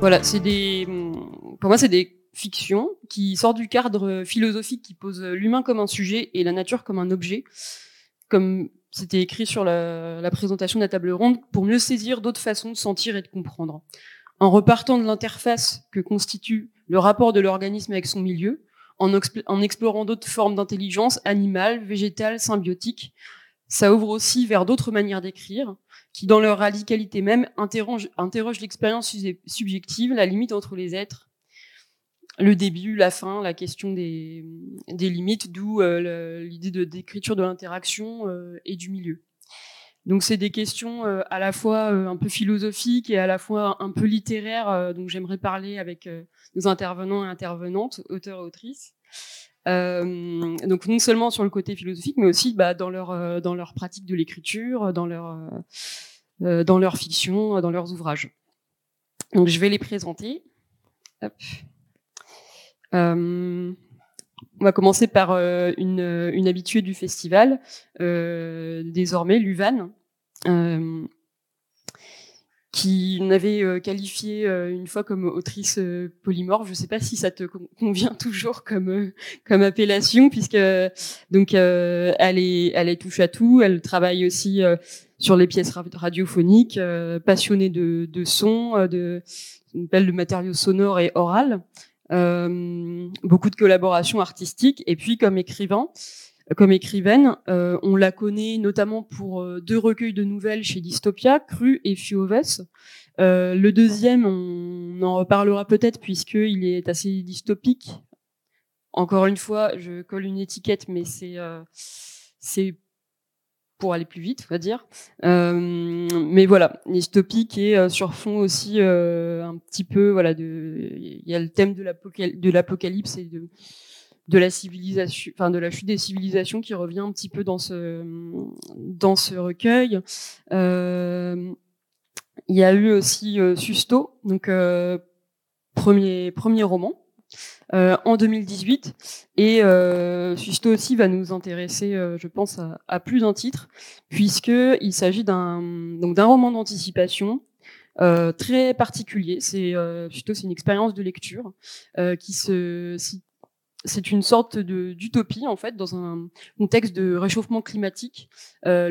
Voilà, c'est des, pour moi, c'est des fictions qui sortent du cadre philosophique qui pose l'humain comme un sujet et la nature comme un objet, comme c'était écrit sur la, présentation de la table ronde, pour mieux saisir d'autres façons de sentir et de comprendre. En repartant de l'interface que constitue le rapport de l'organisme avec son milieu, en explorant d'autres formes d'intelligence animale, végétale, symbiotique, ça ouvre aussi vers d'autres manières d'écrire, qui, dans leur radicalité même, interrogent, interrogent l'expérience subjective, la limite entre les êtres, le début, la fin, la question des, limites, d'où euh, l'idée d'écriture de l'interaction euh, et du milieu. Donc c'est des questions euh, à la fois un peu philosophiques et à la fois un peu littéraires, donc j'aimerais parler avec nos intervenants et intervenantes, auteurs et autrices. Euh, donc non seulement sur le côté philosophique, mais aussi bah, dans leur euh, dans leur pratique de l'écriture, dans leur euh, dans leur fiction, dans leurs ouvrages. Donc je vais les présenter. On va commencer par une, une, habituée du festival, désormais Luvan, qui m'avait euh, qualifié euh, une fois comme autrice euh, polymorphe. Je ne sais pas si ça te convient toujours comme comme appellation, puisque donc elle est elle est touche à tout. Elle travaille aussi sur les pièces radiophoniques, passionnée de, de son, de de matériaux sonores et orales. beaucoup de collaborations artistiques et puis comme écrivain comme écrivaine. Euh, on la connaît notamment pour euh, deux recueils de nouvelles chez Dystopia, Cru et Fioves. Euh, le deuxième, on en reparlera peut-être puisqu'il est assez dystopique. Encore une fois, je colle une étiquette, mais c'est c'est pour aller plus vite, on va dire. mais voilà, dystopique et sur fond aussi un petit peu, voilà, il y a le thème de l'apocalypse et de de la civilisation, enfin de la chute des civilisations qui revient un petit peu dans ce dans ce recueil. Euh, il y a eu aussi euh, Susto, donc euh, premier premier roman. en 2018 et Susto aussi va nous intéresser, je pense, à, plus d'un titre puisque il s'agit d'un donc d'un roman d'anticipation très particulier. C'est Susto, c'est une expérience de lecture qui se c'est une sorte d'utopie en fait dans un contexte de réchauffement climatique. Euh,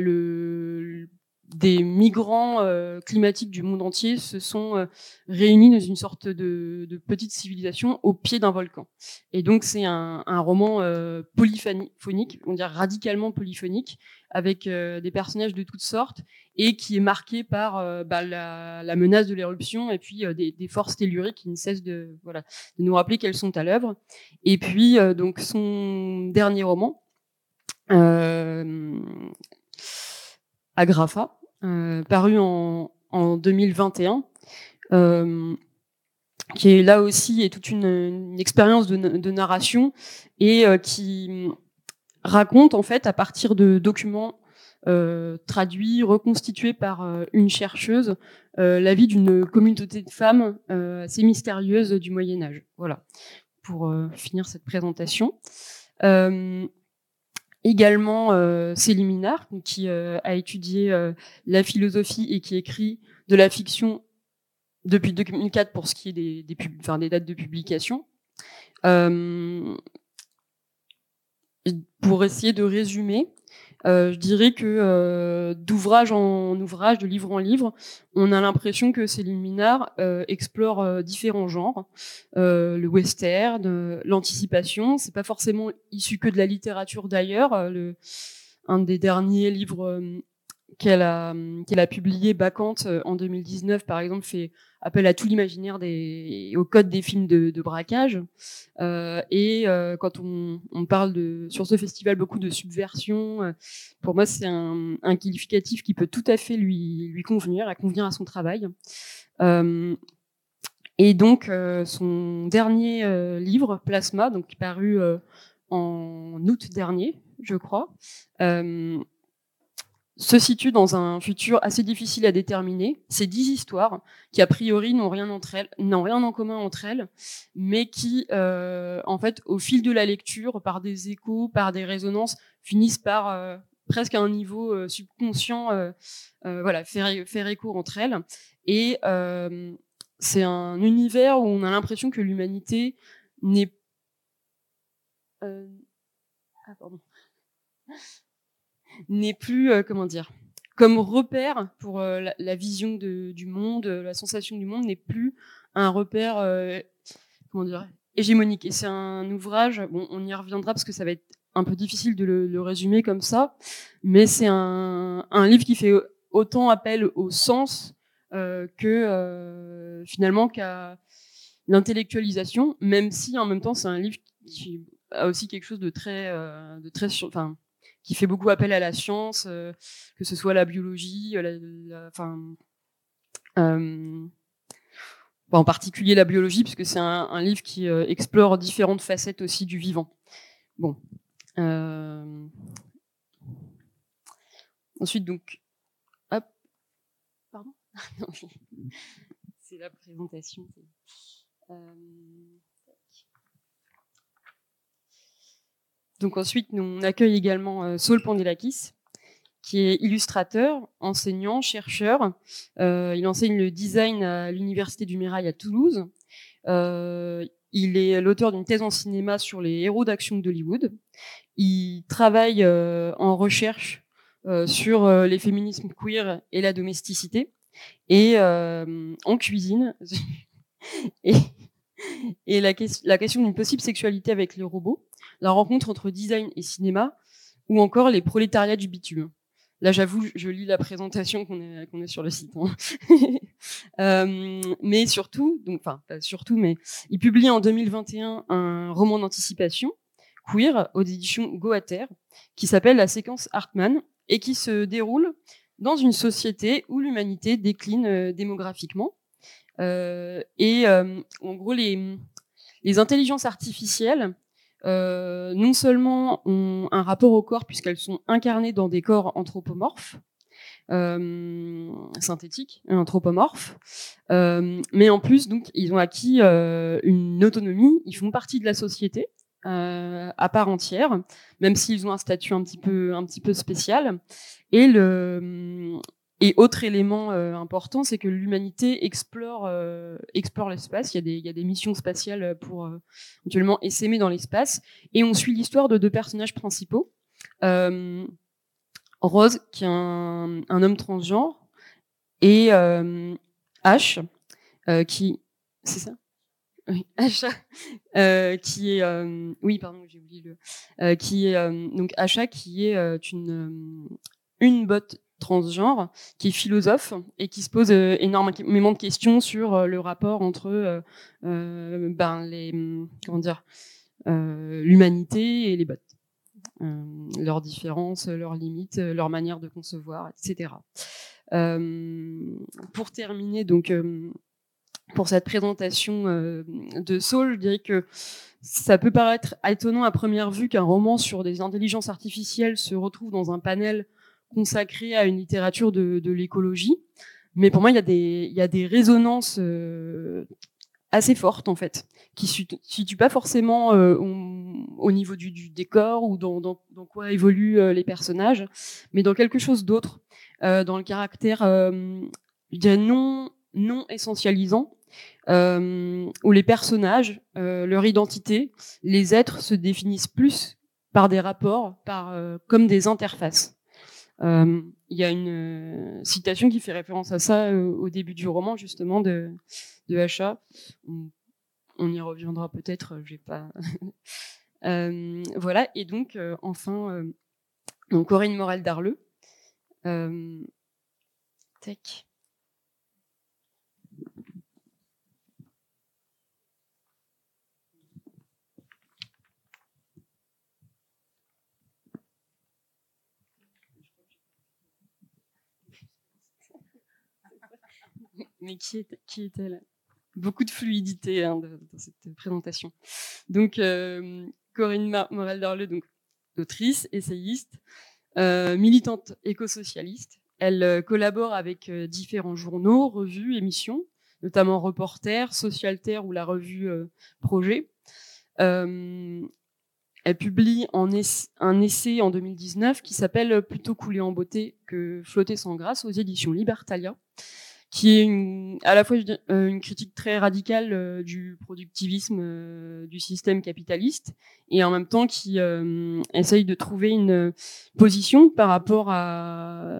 des migrants euh, climatiques du monde entier se sont euh, réunis dans une sorte de, de petite civilisation au pied d'un volcan. Et donc c'est un, un, roman euh, polyphonique, on dirait radicalement polyphonique, avec euh, des personnages de toutes sortes et qui est marqué par bah, la, la, menace de l'éruption et puis des, des, forces telluriques qui ne cessent de, voilà, de nous rappeler qu'elles sont à l'œuvre. Et puis donc son dernier roman. Agrafa, euh, paru en, en 2021, euh, qui est là aussi est toute une, une expérience de, de, narration et euh, qui raconte en fait à partir de documents euh, traduits, reconstitués par euh, une chercheuse, euh, la vie d'une communauté de femmes assez mystérieuse du Moyen Âge. Voilà, pour finir cette présentation également euh, Céline Minard, qui euh, a étudié euh, la philosophie et qui écrit de la fiction depuis 2004 pour ce qui est des, des, dates de publication. Pour essayer de résumer, euh, je dirais que euh, d'ouvrage en ouvrage, de livre en livre, on a l'impression que Céline Minard euh, explore différents genres, le western, l'anticipation. C'est pas forcément issu que de la littérature d'ailleurs. un des derniers livres qu'elle a, qu'elle a publié, Bacante, en 2019, par exemple, fait appel à tout l'imaginaire des, au code des films de, braquage. Euh, et euh, quand on, parle de, sur ce festival beaucoup de subversion, euh, pour moi c'est un, qualificatif qui peut tout à fait lui, lui convenir, à convenir à son travail. Et donc son dernier livre, Plasma, donc paru en août dernier, je crois se situe dans un futur assez difficile à déterminer. C'est dix histoires qui a priori n'ont rien en commun entre elles, mais qui, euh, en fait, au fil de la lecture, par des échos, par des résonances, finissent par euh, presque à un niveau euh, subconscient, voilà, faire, faire écho entre elles. Et c'est un univers où on a l'impression que l'humanité n'est ah, n'est plus comment dire comme repère pour la, vision du monde, la sensation du monde n'est plus un repère comment dire hégémonique. Et c'est un ouvrage, bon, on y reviendra parce que ça va être un peu difficile de le, résumer comme ça, mais c'est un, un, livre qui fait autant appel au sens euh, que euh, finalement qu'à l'intellectualisation, même si en même temps c'est un livre qui a aussi quelque chose de très, euh, de très, enfin, qui fait beaucoup appel à la science, que ce soit la biologie, enfin, en particulier la biologie, puisque c'est un, livre qui explore différentes facettes aussi du vivant. Bon. Ensuite, donc, c'est la présentation. Euh, ensuite, nous, on accueille également euh, Saul Pandelakis, qui est illustrateur, enseignant, chercheur. Euh, il enseigne le design à l'Université du Mirail à Toulouse. il est l'auteur d'une thèse en cinéma sur les héros d'action d'Hollywood. Il travaille en recherche sur les féminismes queer et la domesticité et euh, en cuisine. et, et la, la question d'une possible sexualité avec les robots, la rencontre entre design et cinéma, ou encore les prolétariats du bitume. Là, j'avoue, je lis la présentation qu'on est, sur le site. Hein. euh, mais surtout, enfin, surtout, mais il publie en 2021 un roman d'anticipation queer aux éditions Goater qui s'appelle La séquence Hartmann et qui se déroule dans une société où l'humanité décline euh, démographiquement. Euh, et en gros, les intelligences artificielles, non seulement ont un rapport au corps puisqu'elles sont incarnées dans des corps anthropomorphes, synthétiques, anthropomorphes, mais en plus, donc, ils ont acquis une autonomie, ils font partie de la société, euh, à part entière, même s'ils ont un statut un petit peu, un petit peu spécial. Et le et autre élément euh, important, c'est que l'humanité explore, euh, explore l'espace. Il y, a des, il y a des missions spatiales pour euh, éventuellement essaimer dans l'espace. Et on suit l'histoire de deux personnages principaux. Rose, qui est un, un homme transgenre, et H, qui... C'est ça? Oui, Achat, euh, qui est, euh, oui, pardon, j'ai oublié le, euh, qui est euh, donc Achat, qui est euh, une une botte transgenre, qui est philosophe et qui se pose énormément de questions sur le rapport entre ben les comment l'humanité et les bottes, leurs différences, leurs limites, leur manière de concevoir, etc. pour terminer, donc pour cette présentation euh, de Saul. Je dirais que ça peut paraître étonnant à première vue qu'un roman sur des intelligences artificielles se retrouve dans un panel consacré à une littérature de, l'écologie. Mais pour moi, il y a des, il y a des résonances euh, assez fortes, en fait, qui ne se situent pas forcément euh, au, niveau du, décor ou dans, dans, dans quoi évoluent les personnages, mais dans quelque chose d'autre, dans le caractère, non non essentialisant, euh, où les personnages, euh, leur identité, les êtres se définissent plus par des rapports, par euh, comme des interfaces. Il y a une citation qui fait référence à ça au début du roman justement de, de Hacha. On, y reviendra peut-être. J'ai pas. voilà. Et donc enfin, donc Corinne Morel d'Arleux. Tac. Mais qui, est, qui est-elle? Beaucoup de fluidité hein, dans cette présentation. Donc, euh, Corinne Morel-Darleux, donc autrice, essayiste, euh, militante éco-socialiste. Elle euh, collabore avec différents journaux, revues, émissions, notamment Reporter, Socialter ou la revue Projet. elle publie un essai en 2019 qui s'appelle Plutôt couler en beauté que flotter sans grâce aux éditions Libertalia qui est une, à la fois euh, une critique très radicale euh, du productivisme euh, du système capitaliste et en même temps qui essaye de trouver une position par rapport à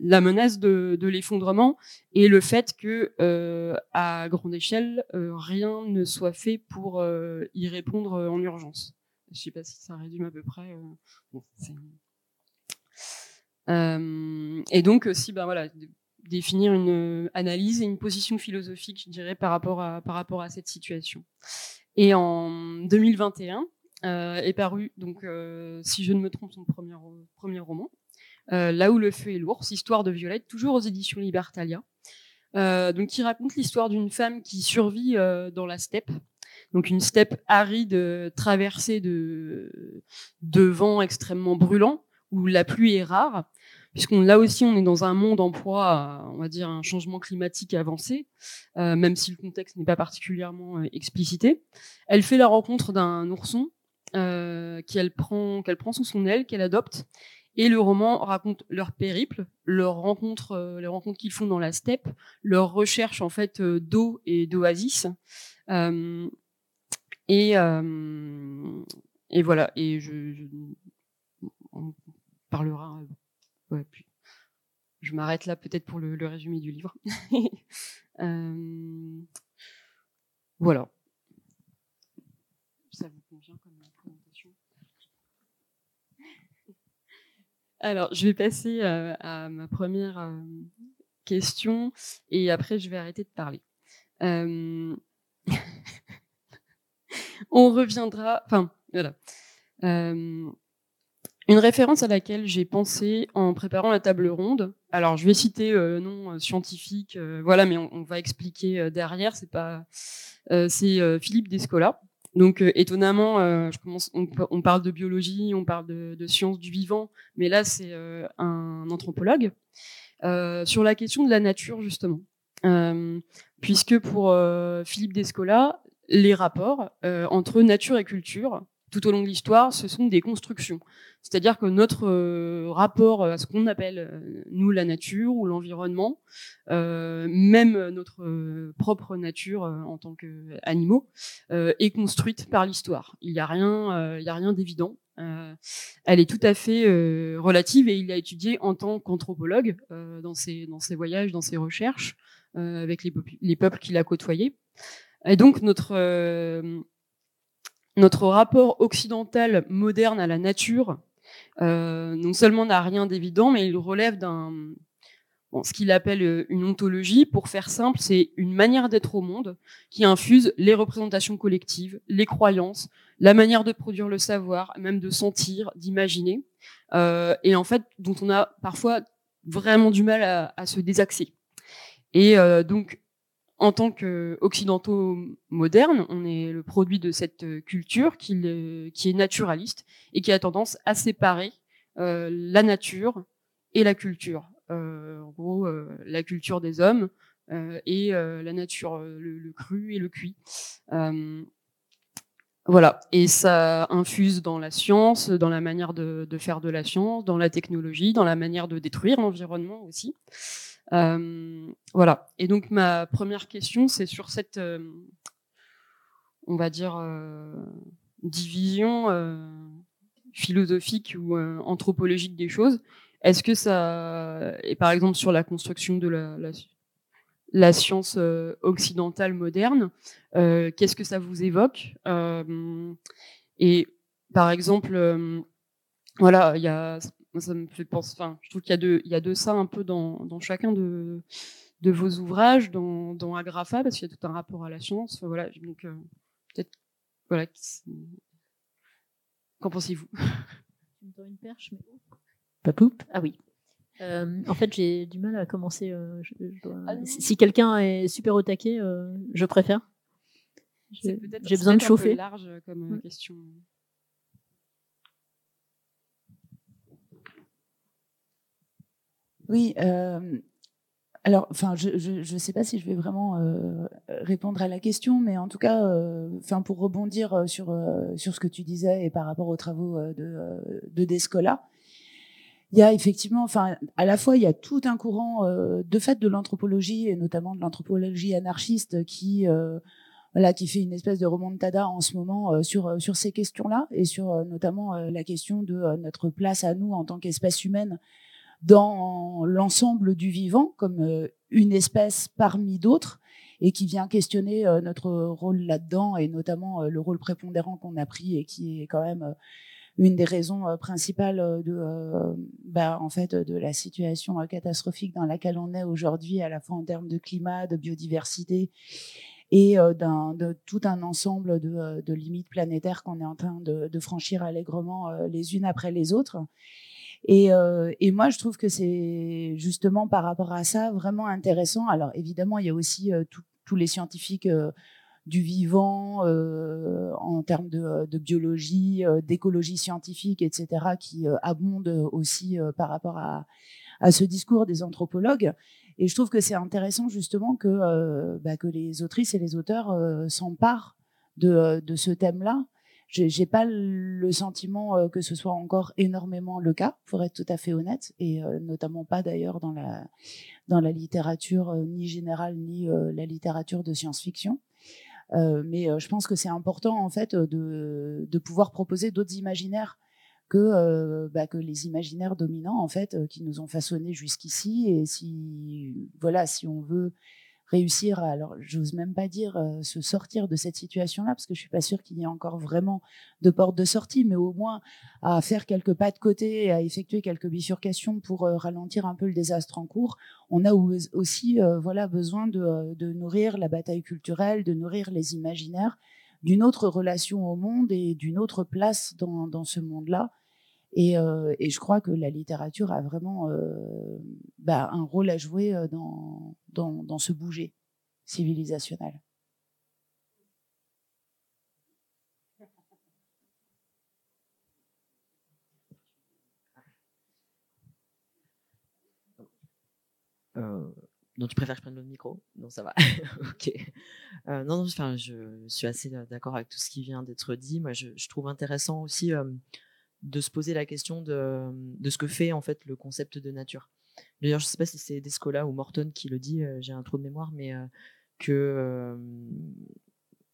la menace de, de l'effondrement et le fait que à grande échelle rien ne soit fait pour y répondre en urgence. Je sais pas si ça résume à peu près. Et donc aussi, ben voilà, définir une euh, analyse et une position philosophique, je dirais, par rapport à, cette situation. Et en 2021 euh, est paru, donc, euh, si je ne me trompe, son premier, premier roman, Là où le feu est lourd, histoire de Violette, toujours aux éditions Libertalia, donc qui raconte l'histoire d'une femme qui survit dans la steppe, donc une steppe aride traversée de vents extrêmement brûlants, où la pluie est rare, puisqu'on là aussi on est dans un monde en proie, on va dire un changement climatique avancé, euh, même si le contexte n'est pas particulièrement euh, explicité. Elle fait la rencontre d'un ourson euh, qu'elle prend, qu'elle prend sous son aile, qu'elle adopte, et le roman raconte leur périple, leur rencontre, les rencontres qu'ils font dans la steppe, leur recherche en fait d'eau et d'oasis. et, et voilà, et je, je on parlera puis je m'arrête là peut-être pour le, résumé du livre. Euh, voilà. Ça vous convient comme présentation? Alors, je vais passer euh, à ma première euh, question et après je vais arrêter de parler. on reviendra. Enfin, voilà. Une référence à laquelle j'ai pensé en préparant la table ronde. Alors, je vais citer euh, nom euh, scientifique, euh, voilà, mais on, va expliquer derrière. C'est Philippe Descola. Donc, étonnamment, on, parle de biologie, on parle de, de sciences du vivant, mais là, c'est un anthropologue sur la question de la nature justement, puisque pour Philippe Descola, les rapports entre nature et culture tout au long de l'histoire, ce sont des constructions. C'est-à-dire que notre euh, rapport à ce qu'on appelle, euh, nous, la nature ou l'environnement, euh, même notre propre nature en tant qu'animaux, est construite par l'histoire. Il n'y a rien, rien d'évident. elle est tout à fait relative et il l'a étudié en tant qu'anthropologue dans, ses, dans ses voyages, dans ses recherches, avec les, les peuples qu'il a côtoyés. Et donc notre notre rapport occidental moderne à la nature, euh, non seulement n'a rien d'évident, mais il relève d'un ce qu'il appelle euh, une ontologie. Pour faire simple, c'est une manière d'être au monde qui infuse les représentations collectives, les croyances, la manière de produire le savoir, même de sentir, d'imaginer, euh, et en fait dont on a parfois vraiment du mal à, à se désaxer. Et euh, donc en tant qu'occidentaux modernes, on est le produit de cette culture qui, est naturaliste et qui a tendance à séparer euh, la nature et la culture. Euh, en gros, euh, la culture des hommes et la nature, le, cru et le cuit. voilà, et ça infuse dans la science, dans la manière de, faire de la science, dans la technologie, dans la manière de détruire l'environnement aussi. Euh, voilà. Et donc ma première question, c'est sur cette, euh, on va dire, euh, division philosophique ou anthropologique des choses. Est-ce que ça, et par exemple sur la construction de la, la, science occidentale moderne, qu'est-ce que ça vous évoque Et par exemple, voilà, il y a ça me fait penser. Enfin, je trouve qu'il y a de, il y a de ça un peu dans, dans chacun de, de vos ouvrages, dans, dans Agrafa, parce qu'il y a tout un rapport à la science. voilà, donc euh, peut-être, voilà. Qu'en pensez-vous? Tu me une perche, mais pas poupe. Ah oui. Euh, en fait, j'ai du mal à commencer. Euh, ah si quelqu'un est super au taquet, je préfère. J'ai besoin de chauffer. Large comme question. Oui, euh, alors, enfin, je ne sais pas si je vais vraiment euh, répondre à la question, mais en tout cas, enfin, pour rebondir sur sur ce que tu disais et par rapport aux travaux de, de Descola, il y a effectivement, enfin, à la fois, il y a tout un courant de fait de l'anthropologie et notamment de l'anthropologie anarchiste qui voilà, qui fait une espèce de remontada en ce moment sur sur ces questions-là et sur notamment la question de notre place à nous en tant qu'espèce humaine dans l'ensemble du vivant comme une espèce parmi d'autres et qui vient questionner notre rôle là-dedans et notamment le rôle prépondérant qu'on a pris et qui est quand même une des raisons principales de, bah, en fait, de la situation catastrophique dans laquelle on est aujourd'hui, à la fois en termes de climat, de biodiversité et de tout un ensemble de, limites planétaires qu'on est en train de, franchir allègrement les unes après les autres. Et, et moi, je trouve que c'est justement par rapport à ça vraiment intéressant. Alors évidemment, il y a aussi tous les scientifiques du vivant euh, en termes de, biologie, euh, d'écologie scientifique, etc., qui euh, abondent aussi par rapport à, ce discours des anthropologues. Et je trouve que c'est intéressant justement que, bah, que les autrices et les auteurs s'emparent de ce thème-là. J'ai pas le sentiment que ce soit encore énormément le cas, pour être tout à fait honnête, et notamment pas d'ailleurs dans la dans la littérature ni générale ni la littérature de science-fiction. Euh, mais euh, je pense que c'est important en fait de, de pouvoir proposer d'autres imaginaires que, euh, bah, que les imaginaires dominants en fait qui nous ont façonnés jusqu'ici et si voilà si on veut réussir à, alors j'ose même pas dire euh, se sortir de cette situation-là, parce que je suis pas sûre qu'il y ait encore vraiment de porte de sortie, mais au moins à faire quelques pas de côté et à effectuer quelques bifurcations pour euh, ralentir un peu le désastre en cours. On a aussi euh, voilà besoin de, de, nourrir la bataille culturelle, de nourrir les imaginaires d'une autre relation au monde et d'une autre place dans, dans ce monde-là. Et, euh, et, je crois que la littérature a vraiment euh, bah, un rôle à jouer euh, dans, dans, ce bouger civilisationnel. Euh, donc tu préfères que je prenne le micro? Non, ça va. ok. Non, non, enfin, je suis assez d'accord avec tout ce qui vient d'être dit. Moi, je trouve intéressant aussi de se poser la question de, de, ce que fait en fait le concept de nature. D'ailleurs, je ne sais pas si c'est Descola ou Morton qui le dit, euh, j'ai un trou de mémoire, mais euh, que, euh,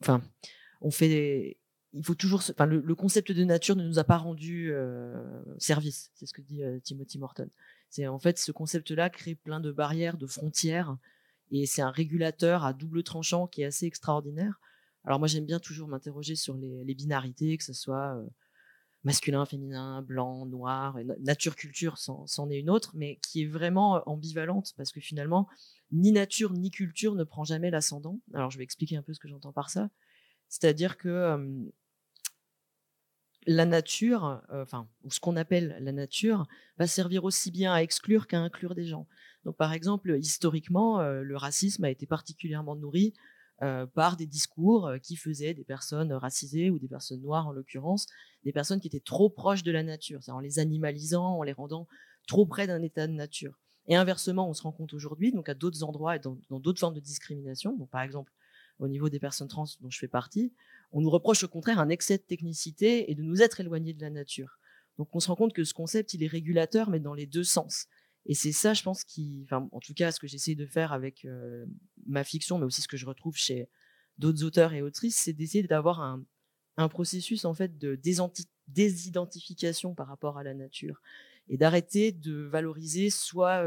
enfin, on fait, il faut toujours, enfin, le, concept de nature ne nous a pas rendu service. C'est ce que dit Timothy Morton. C'est en fait ce concept-là crée plein de barrières, de frontières, et c'est un régulateur à double tranchant qui est assez extraordinaire. Alors moi, j'aime bien toujours m'interroger sur les, binarités, que ce soit masculin, féminin, blanc, noir, nature culture c'en est une autre, mais qui est vraiment ambivalente parce que finalement, ni nature ni culture ne prend jamais l'ascendant. Alors je vais expliquer un peu ce que j'entends par ça. C'est-à-dire que la nature, enfin, ou ce qu'on appelle la nature, va servir aussi bien à exclure qu'à inclure des gens. Donc par exemple, historiquement, le racisme a été particulièrement nourri euh, par des discours euh, qui faisaient des personnes racisées ou des personnes noires en l'occurrence, des personnes qui étaient trop proches de la nature, en les animalisant, en les rendant trop près d'un état de nature. Et inversement, on se rend compte aujourd'hui, donc à d'autres endroits et dans d'autres formes de discrimination, par exemple au niveau des personnes trans dont je fais partie, on nous reproche au contraire un excès de technicité et de nous être éloignés de la nature. Donc on se rend compte que ce concept, il est régulateur, mais dans les deux sens. Et c'est ça, je pense, qui, en tout cas, ce que j'essaie de faire avec ma fiction, mais aussi ce que je retrouve chez d'autres auteurs et autrices, c'est d'essayer d'avoir un, processus en fait de désidentification par rapport à la nature et d'arrêter de valoriser soit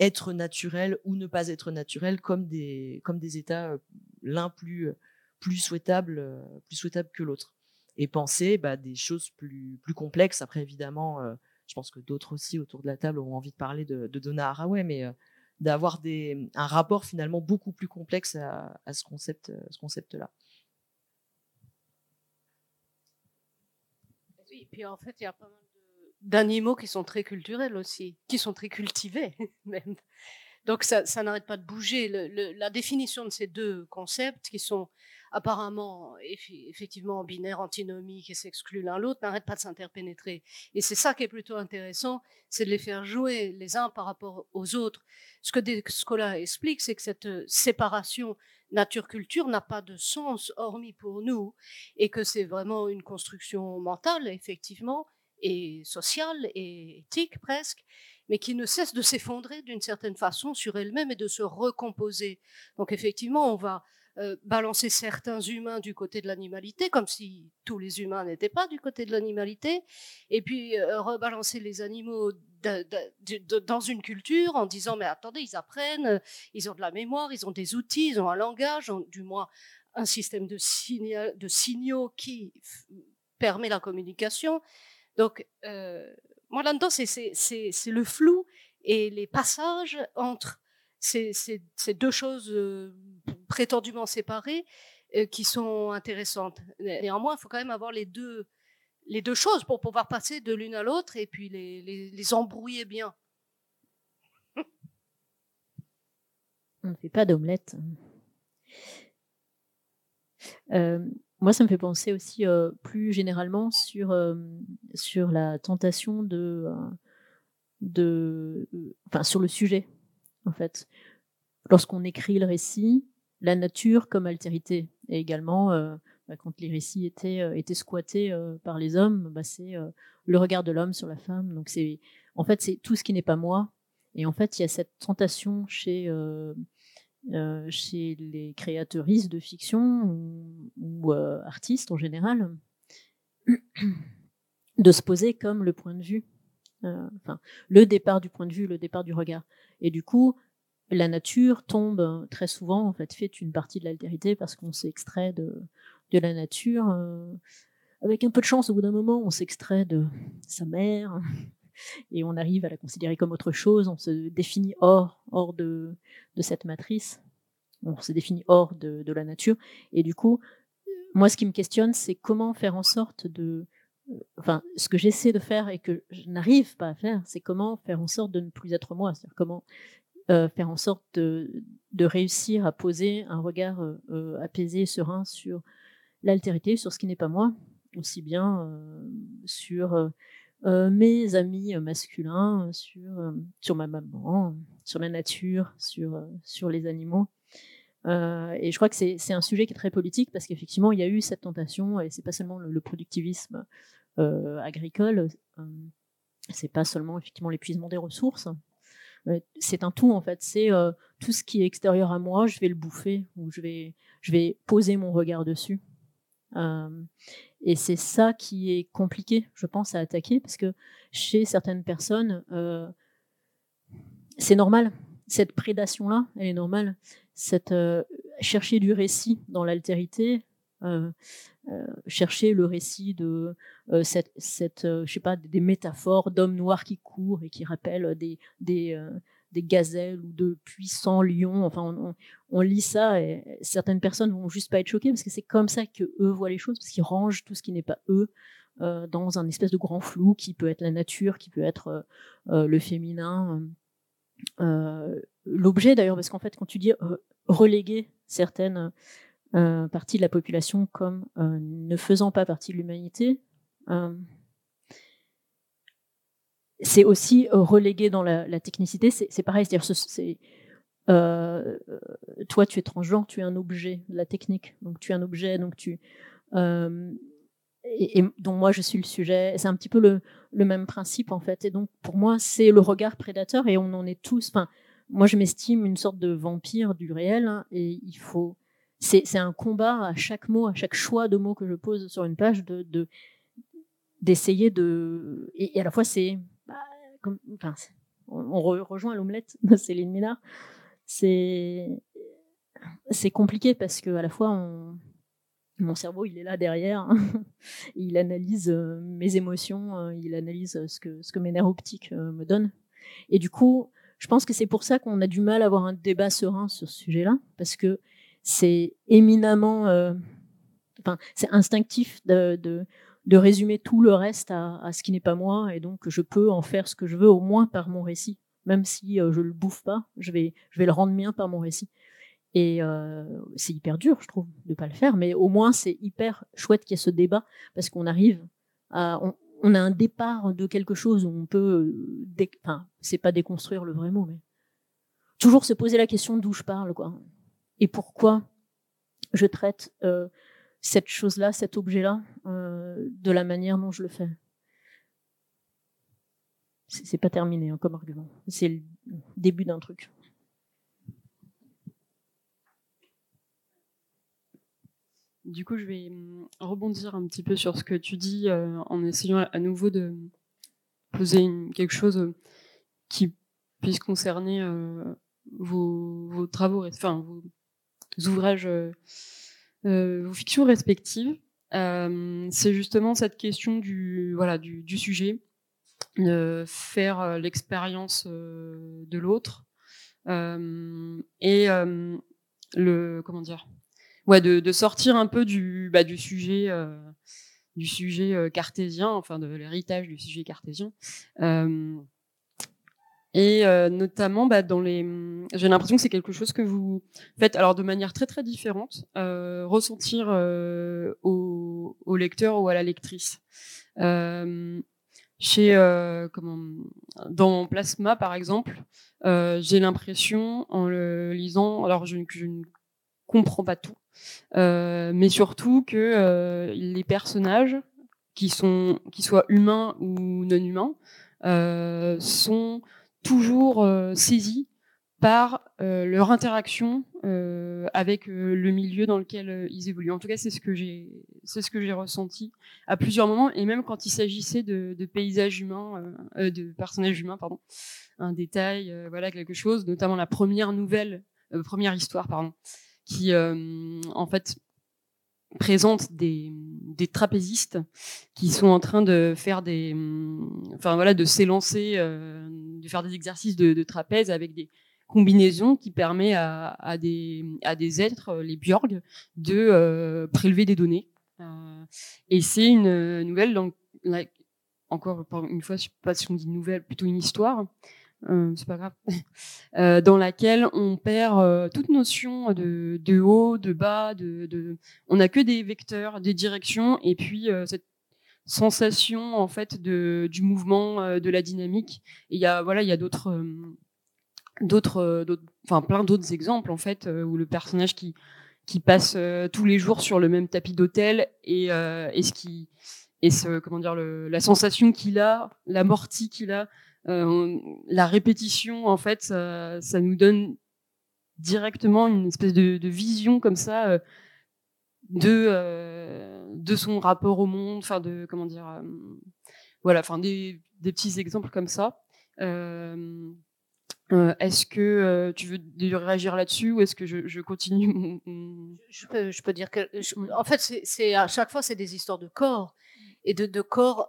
être naturel ou ne pas être naturel comme des comme des états l'un plus plus souhaitable plus souhaitable que l'autre et penser bah, des choses plus plus complexes. Après, évidemment je pense que d'autres aussi autour de la table auront envie de parler de, de Donna Haraway, mais euh, d'avoir un rapport finalement beaucoup plus complexe à, ce concept, euh, ce concept-là. Oui, et puis en fait, il y a pas mal d'animaux qui sont très culturels aussi, qui sont très cultivés même. Donc ça, ça n'arrête pas de bouger. la définition de ces deux concepts qui sont apparemment effectivement binaires, antinomiques et s'excluent l'un l'autre, n'arrêtent pas de s'interpénétrer. Et c'est ça qui est plutôt intéressant, c'est de les faire jouer les uns par rapport aux autres. Ce que Descola explique, c'est que cette euh, séparation nature-culture n'a pas de sens hormis pour nous et que c'est vraiment une construction mentale, effectivement, et sociale et éthique presque, mais qui ne cesse de s'effondrer d'une certaine façon sur elle-même et de se recomposer. Donc effectivement, on va euh, balancer certains humains du côté de l'animalité, comme si tous les humains n'étaient pas du côté de l'animalité, et puis euh, rebalancer les animaux dans une culture en disant mais attendez, ils apprennent, ils ont de la mémoire, ils ont des outils, ils ont un langage, du moins un système de, signaux qui permet la communication. Donc, euh, moi là-dedans, c'est le flou et les passages entre ces, deux choses euh, prétendument séparées euh, qui sont intéressantes. Néanmoins, il faut quand même avoir les deux, choses pour pouvoir passer de l'une à l'autre et puis les, embrouiller bien. On ne fait pas d'omelette. Euh, moi, ça me fait penser aussi plus généralement sur, la tentation de. Enfin, sur le sujet, en fait. Lorsqu'on écrit le récit, la nature comme altérité. Et également, bah, quand les récits étaient, étaient squattés par les hommes, bah, c'est le regard de l'homme sur la femme. Donc, c'est. En fait, c'est tout ce qui n'est pas moi. Et en fait, il y a cette tentation chez euh, chez les créateuristes de fiction ou, euh, artistes en général, de se poser comme le point de vue, euh, enfin le départ du point de vue, le départ du regard. Et du coup, la nature tombe très souvent, en fait, fait une partie de l'altérité parce qu'on s'extrait de, de la nature. avec un peu de chance, au bout d'un moment, on s'extrait de sa mère, et on arrive à la considérer comme autre chose, on se définit hors, hors de, de cette matrice, on se définit hors de, de, la nature, et du coup, moi ce qui me questionne, c'est comment faire en sorte de... Euh, enfin, ce que j'essaie de faire et que je n'arrive pas à faire, c'est comment faire en sorte de ne plus être moi, c'est-à-dire comment euh, faire en sorte de, réussir à poser un regard euh, apaisé et serein sur l'altérité, sur ce qui n'est pas moi, aussi bien sur euh, mes amis masculins, sur, euh, sur ma maman, sur la nature, sur, euh, sur les animaux. Et je crois que c'est un sujet qui est très politique parce qu'effectivement, il y a eu cette tentation, et c'est pas seulement le, productivisme agricole, c'est pas seulement effectivement l'épuisement des ressources, c'est un tout en fait. C'est tout ce qui est extérieur à moi, je vais le bouffer ou je vais, je vais poser mon regard dessus. Et c'est ça qui est compliqué, je pense, à attaquer, parce que chez certaines personnes, euh, c'est normal. Cette prédation-là, elle est normale. Cette, euh, chercher du récit dans l'altérité, euh, chercher le récit de cette, cette je sais pas, des métaphores d'hommes noirs qui courent et qui rappellent des, des, gazelles ou de puissants lions. Enfin, on, lit ça et certaines personnes vont juste pas être choquées parce que c'est comme ça que eux voient les choses, parce qu'ils rangent tout ce qui n'est pas eux euh, dans un espèce de grand flou qui peut être la nature, qui peut être euh, euh, le féminin, l'objet d'ailleurs, parce qu'en fait, quand tu dis reléguer certaines parties de la population comme ne faisant pas partie de l'humanité, c'est aussi euh, relégué dans la, technicité. C'est pareil, c'est-à-dire, c'est, euh, toi, tu es transgenre, tu es un objet de la technique. Donc, tu es un objet, donc tu. Euh, et, dont moi, je suis le sujet. C'est un petit peu le, même principe, en fait. Et donc, pour moi, c'est le regard prédateur et on en est tous. Enfin, moi, je m'estime une sorte de vampire du réel hein, et il faut. C'est un combat à chaque mot, à chaque choix de mots que je pose sur une page, de d'essayer de, et, à la fois c'est on, rejoint l'omelette de Céline Ménard. C'est c'est compliqué parce que à la fois mon cerveau il est là derrière, il analyse euh, mes émotions, euh, il analyse ce que ce que mes nerfs optiques euh, me donnent. Et du coup, je pense que c'est pour ça qu'on a du mal à avoir un débat serein sur ce sujet-là parce que c'est éminemment, enfin c'est instinctif de de résumer tout le reste à, ce qui n'est pas moi, et donc je peux en faire ce que je veux, au moins par mon récit. Même si euh, je le bouffe pas, je vais, je vais le rendre mien par mon récit. Et euh, c'est hyper dur, je trouve, de pas le faire, mais au moins c'est hyper chouette qu'il y ait ce débat, parce qu'on arrive à... On, a un départ de quelque chose où on peut... Euh, enfin, c'est pas déconstruire le vrai mot, mais... Toujours se poser la question d'où je parle, quoi. Et pourquoi je traite cette chose-là, cet objet-là, euh, de la manière dont je le fais. c'est pas terminé hein, comme argument. C'est le début d'un truc. Du coup, je vais hum, rebondir un petit peu sur ce que tu dis euh, en essayant à nouveau de poser quelque chose euh, qui puisse concerner euh, vos, travaux, enfin vos ouvrages, vos fictions respectives. C'est justement cette question du voilà du, sujet, de faire l'expérience de l'autre et le comment dire ouais, de, sortir un peu du, bah, du sujet, euh, du sujet euh, cartésien, enfin de l'héritage du sujet cartésien. Euh, et notamment bah, dans les, j'ai l'impression que c'est quelque chose que vous faites, alors de manière très très différente, ressentir au, au, lecteur ou à la lectrice. chez comment, dans Plasma par exemple, j'ai l'impression en le lisant, alors je, je ne comprends pas tout, euh, mais surtout que euh, les personnages, qui sont, qui soient humains ou non humains, euh, sont toujours saisis par leur interaction avec le milieu dans lequel ils évoluent. En tout cas, c'est ce que j'ai, c'est ce que j'ai ressenti à plusieurs moments, et même quand il s'agissait de, de, paysages humains, de personnages humains, pardon, un détail, voilà quelque chose, notamment la première nouvelle, première histoire, pardon, qui euh, en fait présente des, des, trapézistes qui sont en train de faire des, enfin voilà, de s'élancer, euh, de faire des exercices de, trapèze avec des combinaisons qui permet à, des, à des êtres, les Bjorg, de euh, prélever des données. Euh, et c'est une nouvelle, donc, encore une fois, je sais pas si on dit nouvelle, plutôt une histoire, euh, c'est pas grave, euh, dans laquelle on perd euh, toute notion de, de, haut, de bas, de, de... on n'a que des vecteurs, des directions, et puis cette sensation en fait de, du mouvement, de la dynamique. Il y a voilà, il y a d'autres, d'autres, enfin plein d'autres exemples en fait où le personnage qui qui passe tous les jours sur le même tapis d'hôtel et, et ce qui et ce comment dire la sensation qu'il a, l'amorti qu'il a euh, la répétition, en fait, ça, nous donne directement une espèce de, vision comme ça euh, de euh, de son rapport au monde, enfin de comment dire, voilà, enfin des, des, petits exemples comme ça. est-ce que tu veux réagir là-dessus ou est-ce que je, continue je, peux, je, peux, dire que, en fait, c'est à chaque fois c'est des histoires de corps et de, de corps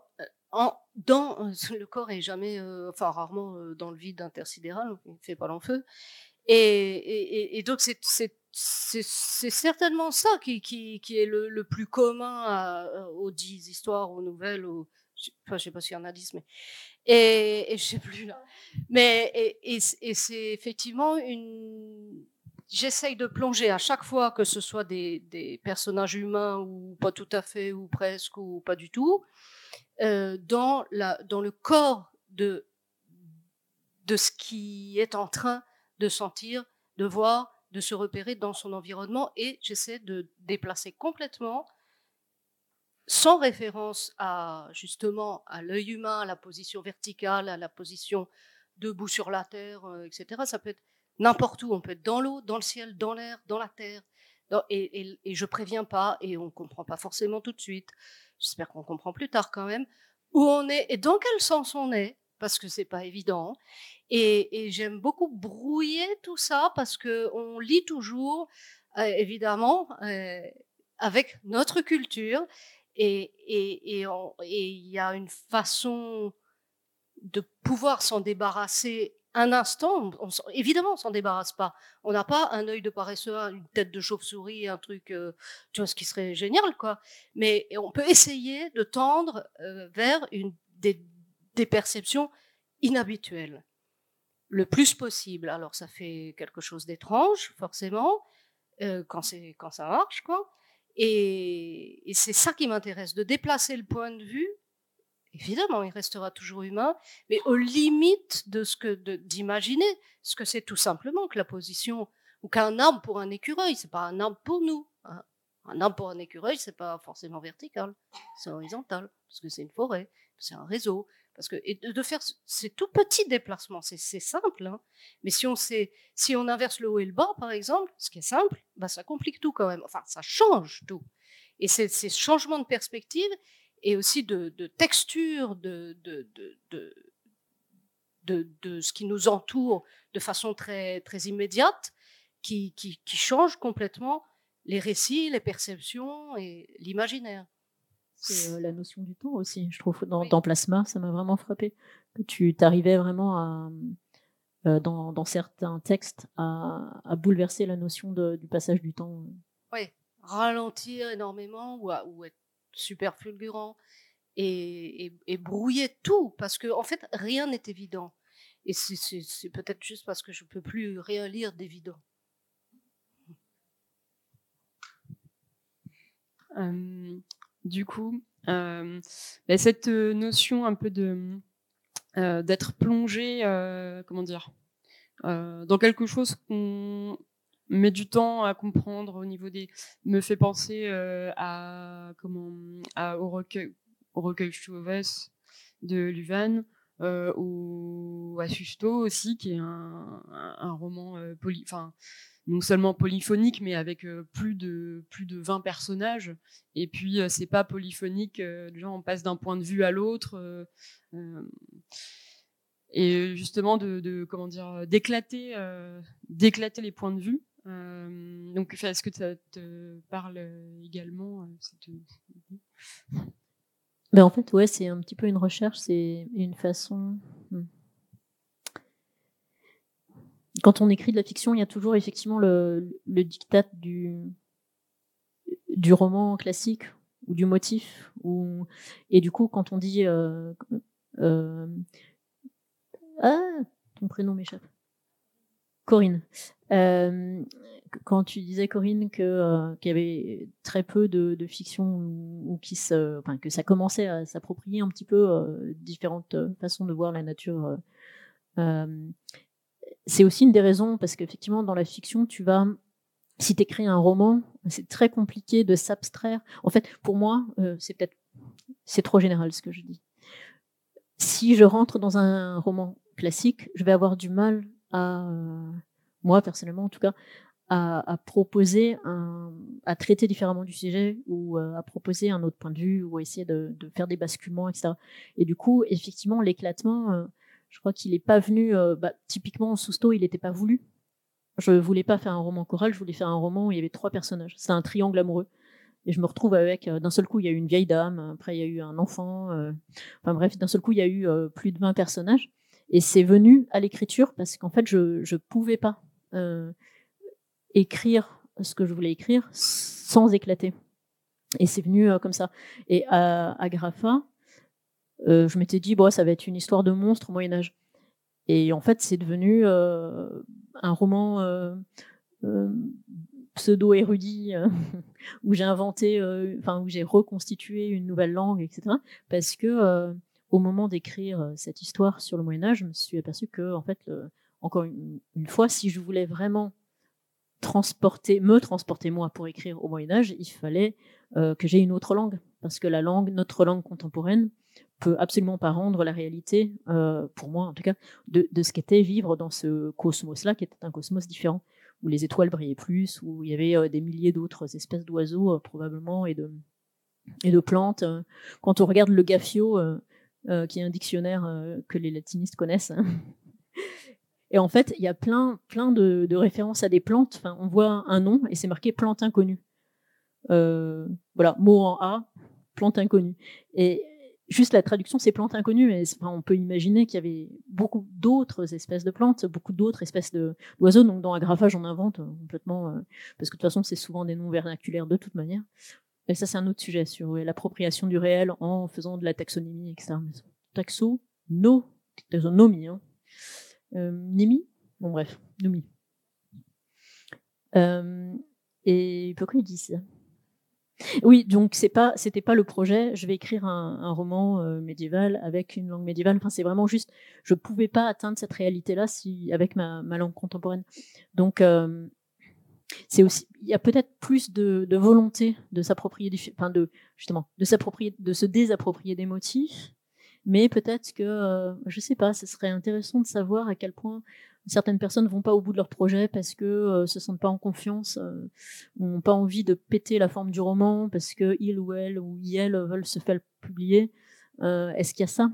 dans le corps est jamais, enfin rarement dans le vide intersidéral, il ne fait pas l'enfeu. Et, et, donc c'est certainement ça qui, est le, plus commun aux dix histoires, aux nouvelles, aux, enfin je sais pas s'il y en a dix, mais et, et je sais plus là. Mais c'est effectivement une. J'essaye de plonger à chaque fois que ce soit des personnages humains ou pas tout à fait ou presque ou pas du tout euh, dans, dans le corps de, de ce qui est en train de sentir, de voir, de se repérer dans son environnement et j'essaie de déplacer complètement sans référence à justement à l'œil humain, à la position verticale, à la position debout sur la terre, euh, etc. Ça peut être n'importe où. On peut être dans l'eau, dans le ciel, dans l'air, dans la terre. Et, et, et, je préviens pas et on comprend pas forcément tout de suite j'espère qu'on comprend plus tard quand même, où on est et dans quel sens on est, parce que c'est pas évident. Et, j'aime beaucoup brouiller tout ça parce que on lit toujours, euh, évidemment, euh, avec notre culture, et il et, il y a une façon de pouvoir s'en débarrasser un instant, on, évidemment, on s'en débarrasse pas. On n'a pas un œil de paresseux, une tête de chauve-souris, un truc, euh, tu vois, ce qui serait génial, quoi. Mais on peut essayer de tendre euh, vers une, des, des, perceptions inhabituelles, le plus possible. Alors, ça fait quelque chose d'étrange, forcément, euh, quand quand ça marche, quoi. Et c'est ça qui m'intéresse, de déplacer le point de vue évidemment, il restera toujours humain, mais aux limites de ce que d'imaginer ce que c'est tout simplement que la position ou qu'un arbre pour un écureuil, c'est pas un arbre pour nous. Hein. Un arbre pour un écureuil, c'est pas forcément vertical, c'est horizontal parce que c'est une forêt, c'est un réseau. Parce que et de faire ces tout petits déplacements, c'est simple, hein. mais si on, sait, si on inverse le haut et le bas, par exemple, ce qui est simple, bah, ça complique tout quand même. Enfin, ça change tout. Et c'est ces changements de perspective et aussi de, texture de, de, de, de, ce qui nous entoure de façon très, très immédiate qui, qui, qui changent complètement les récits, les perceptions et l'imaginaire. C'est euh, la notion du temps aussi, je trouve. Dans, Plasma, ça m'a vraiment frappé. Que tu t'arrivais vraiment à, euh, dans, dans, certains textes, à, à, bouleverser la notion de, du passage du temps. Oui, ralentir énormément ou, ou être super fulgurant et, et, brouiller tout, parce que en fait, rien n'est évident. Et c'est peut-être juste parce que je peux plus rien lire d'évident. du coup, euh, bah, cette notion un peu de d'être plongé, comment dire, dans quelque chose qu'on met du temps à comprendre au niveau des, me fait penser à comment, à, au recueil, au Chauves de Luvan. Euh, ou à Susto aussi, qui est un, un, roman enfin non seulement polyphonique, mais avec euh, plus de plus de 20 personnages. Et puis euh, c'est pas polyphonique, euh, gens on passe d'un point de vue à l'autre. et justement de comment dire d'éclater d'éclater les points de vue. Donc est-ce que ça te parle également cette... ben en fait, ouais, c'est un petit peu une recherche, c'est une façon. Hmm, quand on écrit de la fiction, il y a toujours effectivement le, le diktat du, du roman classique ou du motif. Ou, et du coup, quand on dit. Euh, euh, ah, ton prénom m'échappe. Corinne. Euh, quand tu disais Corinne que qu'il y avait très peu de, de fiction ou, qui se, enfin, que ça commençait à s'approprier un petit peu différentes façons de voir la nature c'est aussi une des raisons parce qu'effectivement dans la fiction tu vas si tu écris un roman c'est très compliqué de s'abstraire. En fait pour moi euh, c'est peut-être c'est trop général ce que je dis. Si je rentre dans un roman classique je vais avoir du mal à moi personnellement en tout cas à, proposer à traiter différemment du sujet ou euh, à proposer un autre point de vue ou à essayer de, faire des basculements etc et du coup effectivement l'éclatement euh, je crois qu'il n'est pas venu, euh, bah, typiquement Sousto, il n'était pas voulu. Je voulais pas faire un roman choral, je voulais faire un roman où il y avait trois personnages. C'est un triangle amoureux. Et je me retrouve avec, d'un seul coup, il y a eu une vieille dame, après il y a eu un enfant, enfin bref, d'un seul coup, il y a eu plus de 20 personnages. Et c'est venu à l'écriture parce qu'en fait, je ne pouvais pas écrire ce que je voulais écrire sans éclater. Et c'est venu comme ça. Et à, à Grapha, euh, je m'étais dit, bon, ça va être une histoire de monstre au Moyen Âge. Et en fait, c'est devenu euh, un roman euh, pseudo-érudit où j'ai inventé, où j'ai reconstitué une nouvelle langue, etc. Parce que au moment d'écrire cette histoire sur le Moyen Âge, je me suis aperçu que, en fait, encore une, fois, si je voulais vraiment transporter, me transporter moi pour écrire au Moyen Âge, il fallait que j'ai une autre langue, parce que la langue, notre langue contemporaine, peut absolument pas rendre la réalité, euh, pour moi en tout cas, de, ce qu'était vivre dans ce cosmos-là, qui était un cosmos différent, où les étoiles brillaient plus, où il y avait euh, des milliers d'autres espèces d'oiseaux euh, probablement et de, et de plantes. Quand on regarde le Gaffio, qui est un dictionnaire que les latinistes connaissent, hein, et en fait, il y a plein, plein de, références à des plantes. On voit un nom et c'est marqué plante inconnue. voilà, mot en A, plante inconnue. Et juste la traduction, c'est plantes inconnues, mais on peut imaginer qu'il y avait beaucoup d'autres espèces de plantes, beaucoup d'autres espèces d'oiseaux. Donc dans Agraphage, on invente euh, complètement, euh, parce que de toute façon, c'est souvent des noms vernaculaires de toute manière. Et ça, c'est un autre sujet sur l'appropriation du réel en faisant de la taxonomie, etc. Taxo, no, taxonomie, hein. Euh, Nimi, bon bref, nomi. et pourquoi il oui, donc c'est pas, c'était pas le projet. Je vais écrire un, roman euh, médiéval avec une langue médiévale. Enfin, c'est vraiment juste, je pouvais pas atteindre cette réalité-là si avec ma, langue contemporaine. Donc euh, c'est aussi, il y a peut-être plus de, volonté de s'approprier, enfin de justement, de s'approprier, de se désapproprier des motifs, Mais peut-être que, euh, je sais pas, ce serait intéressant de savoir à quel point certaines personnes vont pas au bout de leur projet parce que euh, se sentent pas en confiance, euh, n'ont pas envie de péter la forme du roman parce que il ou elle ou elle veulent se faire publier. Euh, est-ce qu'il y a ça?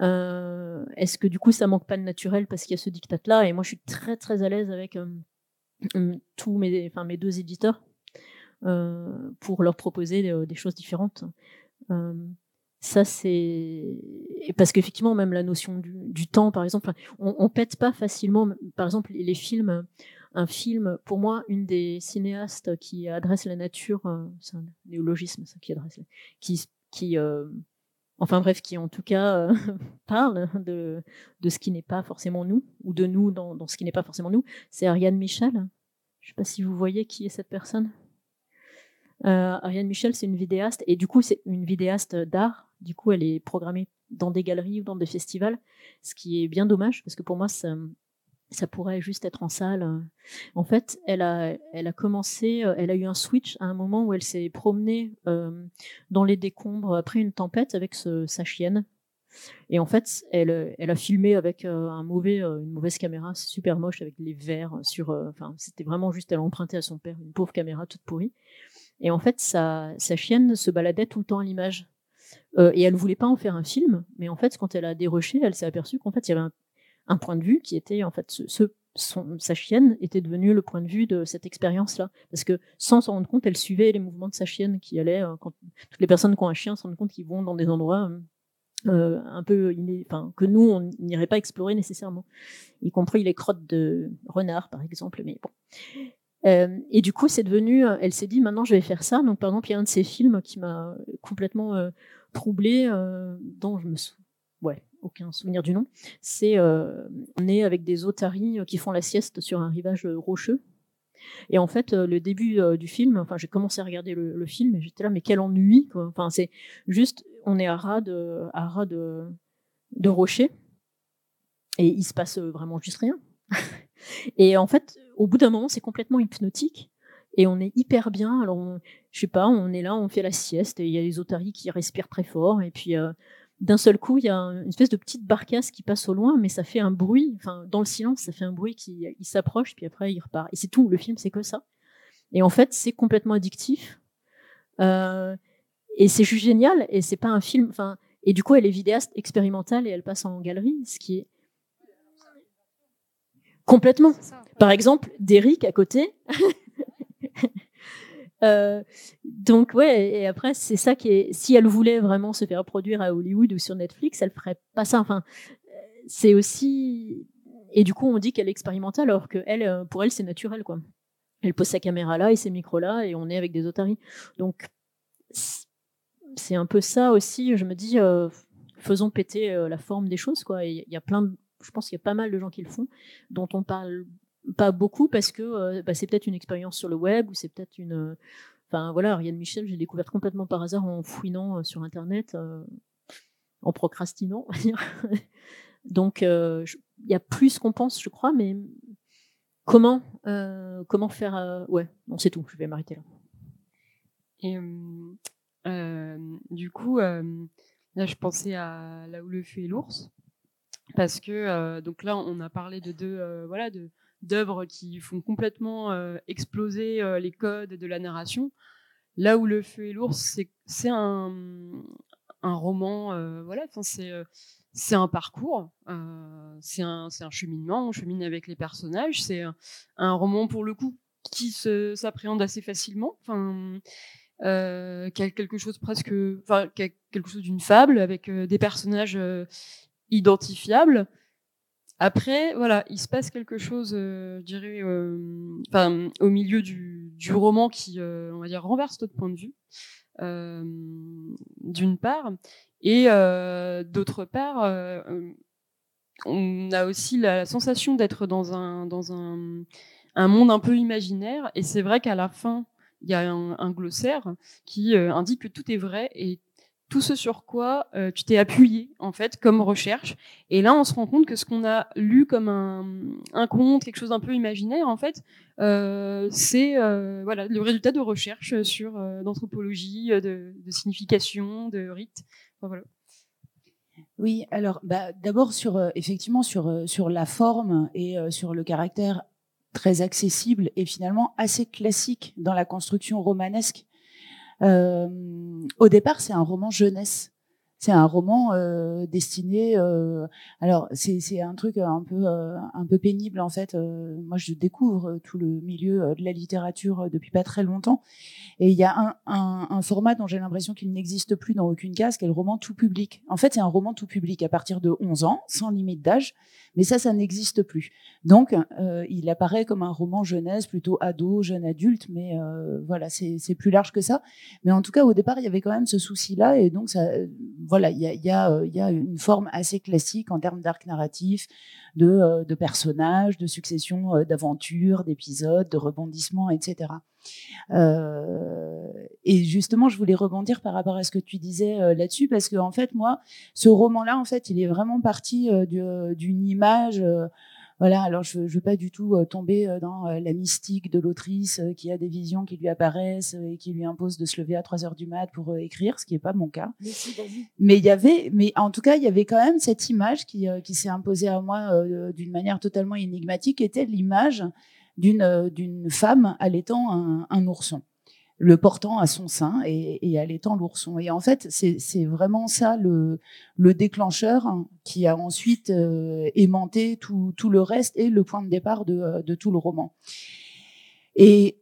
Euh, Est-ce que du coup ça manque pas de naturel parce qu'il y a ce dictat-là Et moi je suis très très à l'aise avec tous mes, enfin mes deux éditeurs pour leur proposer des, des choses différentes. Ça, c'est parce qu'effectivement, même la notion du, temps, par exemple, on, on, pète pas facilement. Par exemple, les films, un film, pour moi, une des cinéastes qui adresse la nature, euh, c'est un néologisme, ça, qui adresse, qui, qui, euh, enfin bref, qui en tout cas euh, parle de, de ce qui n'est pas forcément nous, ou de nous dans, dans ce qui n'est pas forcément nous, c'est Ariane Michel. Je sais pas si vous voyez qui est cette personne. Ariane Michel, c'est une vidéaste, et du coup, c'est une vidéaste d'art. Du coup, elle est programmée dans des galeries ou dans des festivals, ce qui est bien dommage, parce que pour moi, ça, pourrait juste être en salle. En fait, elle a, commencé, euh, elle a eu un switch à un moment où elle s'est promenée euh, dans les décombres après une tempête avec sa chienne. Et en fait, elle, a filmé avec euh, une mauvaise caméra, super moche, avec les verres sur. Enfin, c'était vraiment juste, elle a emprunté à son père une pauvre caméra toute pourrie. Et en fait, sa, sa chienne se baladait tout le temps à l'image. Euh, et elle ne voulait pas en faire un film, mais en fait, quand elle a déroché, elle s'est aperçue qu'en fait, il y avait un, point de vue qui était, en fait, ce, sa chienne était devenue le point de vue de cette expérience-là. Parce que sans s'en rendre compte, elle suivait les mouvements de sa chienne qui allait, euh, quand toutes les personnes qui ont un chien se rendent compte qu'ils vont dans des endroits euh, un peu enfin, que nous, on n'irait pas explorer nécessairement, y compris les crottes de renard, par exemple. Mais bon. Et du coup, c'est devenu, elle s'est dit, maintenant je vais faire ça. Donc, par exemple, il y a un de ces films qui m'a complètement euh, troublée, euh, dont je me souviens, ouais, aucun souvenir du nom. C'est, on est avec des otaries qui font la sieste sur un rivage rocheux. Et en fait, le début du film, enfin, j'ai commencé à regarder le, film et j'étais là, mais quel ennui. Enfin, c'est juste, on est à ras de, à ras de, de rochers et il se passe vraiment juste rien. et en fait, au bout d'un moment, c'est complètement hypnotique et on est hyper bien. Alors, je sais pas, on est là, on fait la sieste et il y a les otaries qui respirent très fort et puis euh, d'un seul coup, il y a une espèce de petite barcasse qui passe au loin, mais ça fait un bruit. Enfin, dans le silence, ça fait un bruit qui il s'approche puis après il repart. Et c'est tout. Le film, c'est que ça. Et en fait, c'est complètement addictif. Euh, et c'est juste génial. Et c'est pas un film. Enfin, et du coup, elle est vidéaste expérimentale et elle passe en galerie, ce qui est Complètement. Par exemple, Derrick à côté. Euh, donc ouais, et après c'est ça qui est. Si elle voulait vraiment se faire produire à Hollywood ou sur Netflix, elle ferait pas ça. Enfin, c'est aussi. Et du coup, on dit qu'elle est expérimentale, alors que elle, euh, pour elle, c'est naturel, quoi. Elle pose sa caméra là et ses micros là, et on est avec des otaries. Donc c'est un peu ça aussi. Je me dis, euh, faisons péter la forme des choses, quoi. Il y a plein de je pense qu'il y a pas mal de gens qui le font, dont on parle pas beaucoup parce que euh, bah, c'est peut-être une expérience sur le web ou c'est peut-être une. Euh, enfin voilà, Ariane Michel, j'ai découvert complètement par hasard en fouinant euh, sur Internet, en procrastinant. Donc il y a plus qu'on pense, je crois, mais comment comment faire Ouais, non, c'est tout. Je vais m'arrêter là. Et du coup, là, je pensais à là où le feu et l'ours parce que euh, donc là on a parlé de deux euh, voilà de d'œuvres qui font complètement euh, exploser les codes de la narration. Là où le feu et l'ours, c'est un roman voilà, enfin c'est un parcours, c'est un, un, cheminement, on chemine avec les personnages, c'est un, roman pour le coup qui s'appréhende assez facilement, enfin, euh, qui a quelque chose presque, enfin, quelque chose d'une fable avec des personnages identifiable. Après, voilà, il se passe quelque chose, euh, je dirais, euh, au milieu du, du roman qui, euh, on va dire, renverse notre point de vue, d'une part, et d'autre part, on a aussi la sensation d'être dans un dans un, un monde un peu imaginaire, et c'est vrai qu'à la fin, il y a un, un glossaire qui indique que tout est vrai et tout ce sur quoi euh, tu t'es appuyé en fait comme recherche. Et là, on se rend compte que ce qu'on a lu comme un, conte, quelque chose d'un peu imaginaire, en fait, euh, c'est euh, voilà le résultat de recherche sur d'anthropologie, de, de, signification, de rite. voilà. Oui, alors bah, d'abord sur effectivement sur sur la forme et sur le caractère très accessible et finalement assez classique dans la construction romanesque. Au départ, c'est un roman jeunesse c'est un roman euh, destiné. Euh, alors c'est un truc un peu euh, un peu pénible en fait. moi, je découvre tout le milieu de la littérature depuis pas très longtemps, et il y a un, un, un format dont j'ai l'impression qu'il n'existe plus dans aucune case, qui est le roman tout public. En fait, c'est un roman tout public à partir de 11 ans, sans limite d'âge. Mais ça, ça n'existe plus. Donc, euh, il apparaît comme un roman jeunesse, plutôt ado, jeune adulte, mais euh, voilà, c'est plus large que ça. Mais en tout cas, au départ, il y avait quand même ce souci-là, et donc, ça, voilà, il y a, y, a, y a, une forme assez classique en termes d'arc narratif, de, euh, de, personnages, de succession euh, d'aventures, d'épisodes, de rebondissements, etc. Euh, et justement, je voulais rebondir par rapport à ce que tu disais euh, là-dessus, parce que en fait, moi, ce roman-là, en fait, il est vraiment parti euh, d'une image. Voilà, alors je ne veux pas du tout tomber dans la mystique de l'autrice qui a des visions qui lui apparaissent et qui lui imposent de se lever à 3 heures du mat pour écrire, ce qui n'est pas mon cas. Mais il y avait, mais en tout cas, il y avait quand même cette image qui, qui s'est imposée à moi d'une manière totalement énigmatique, qui était l'image d'une euh, d'une femme allaitant un, un, ourson, le portant à son sein et, et allaitant l'ourson. Et en fait, c'est vraiment ça le, le déclencheur hein, qui a ensuite euh, aimanté tout, tout, le reste et le point de départ de, euh, de tout le roman. Et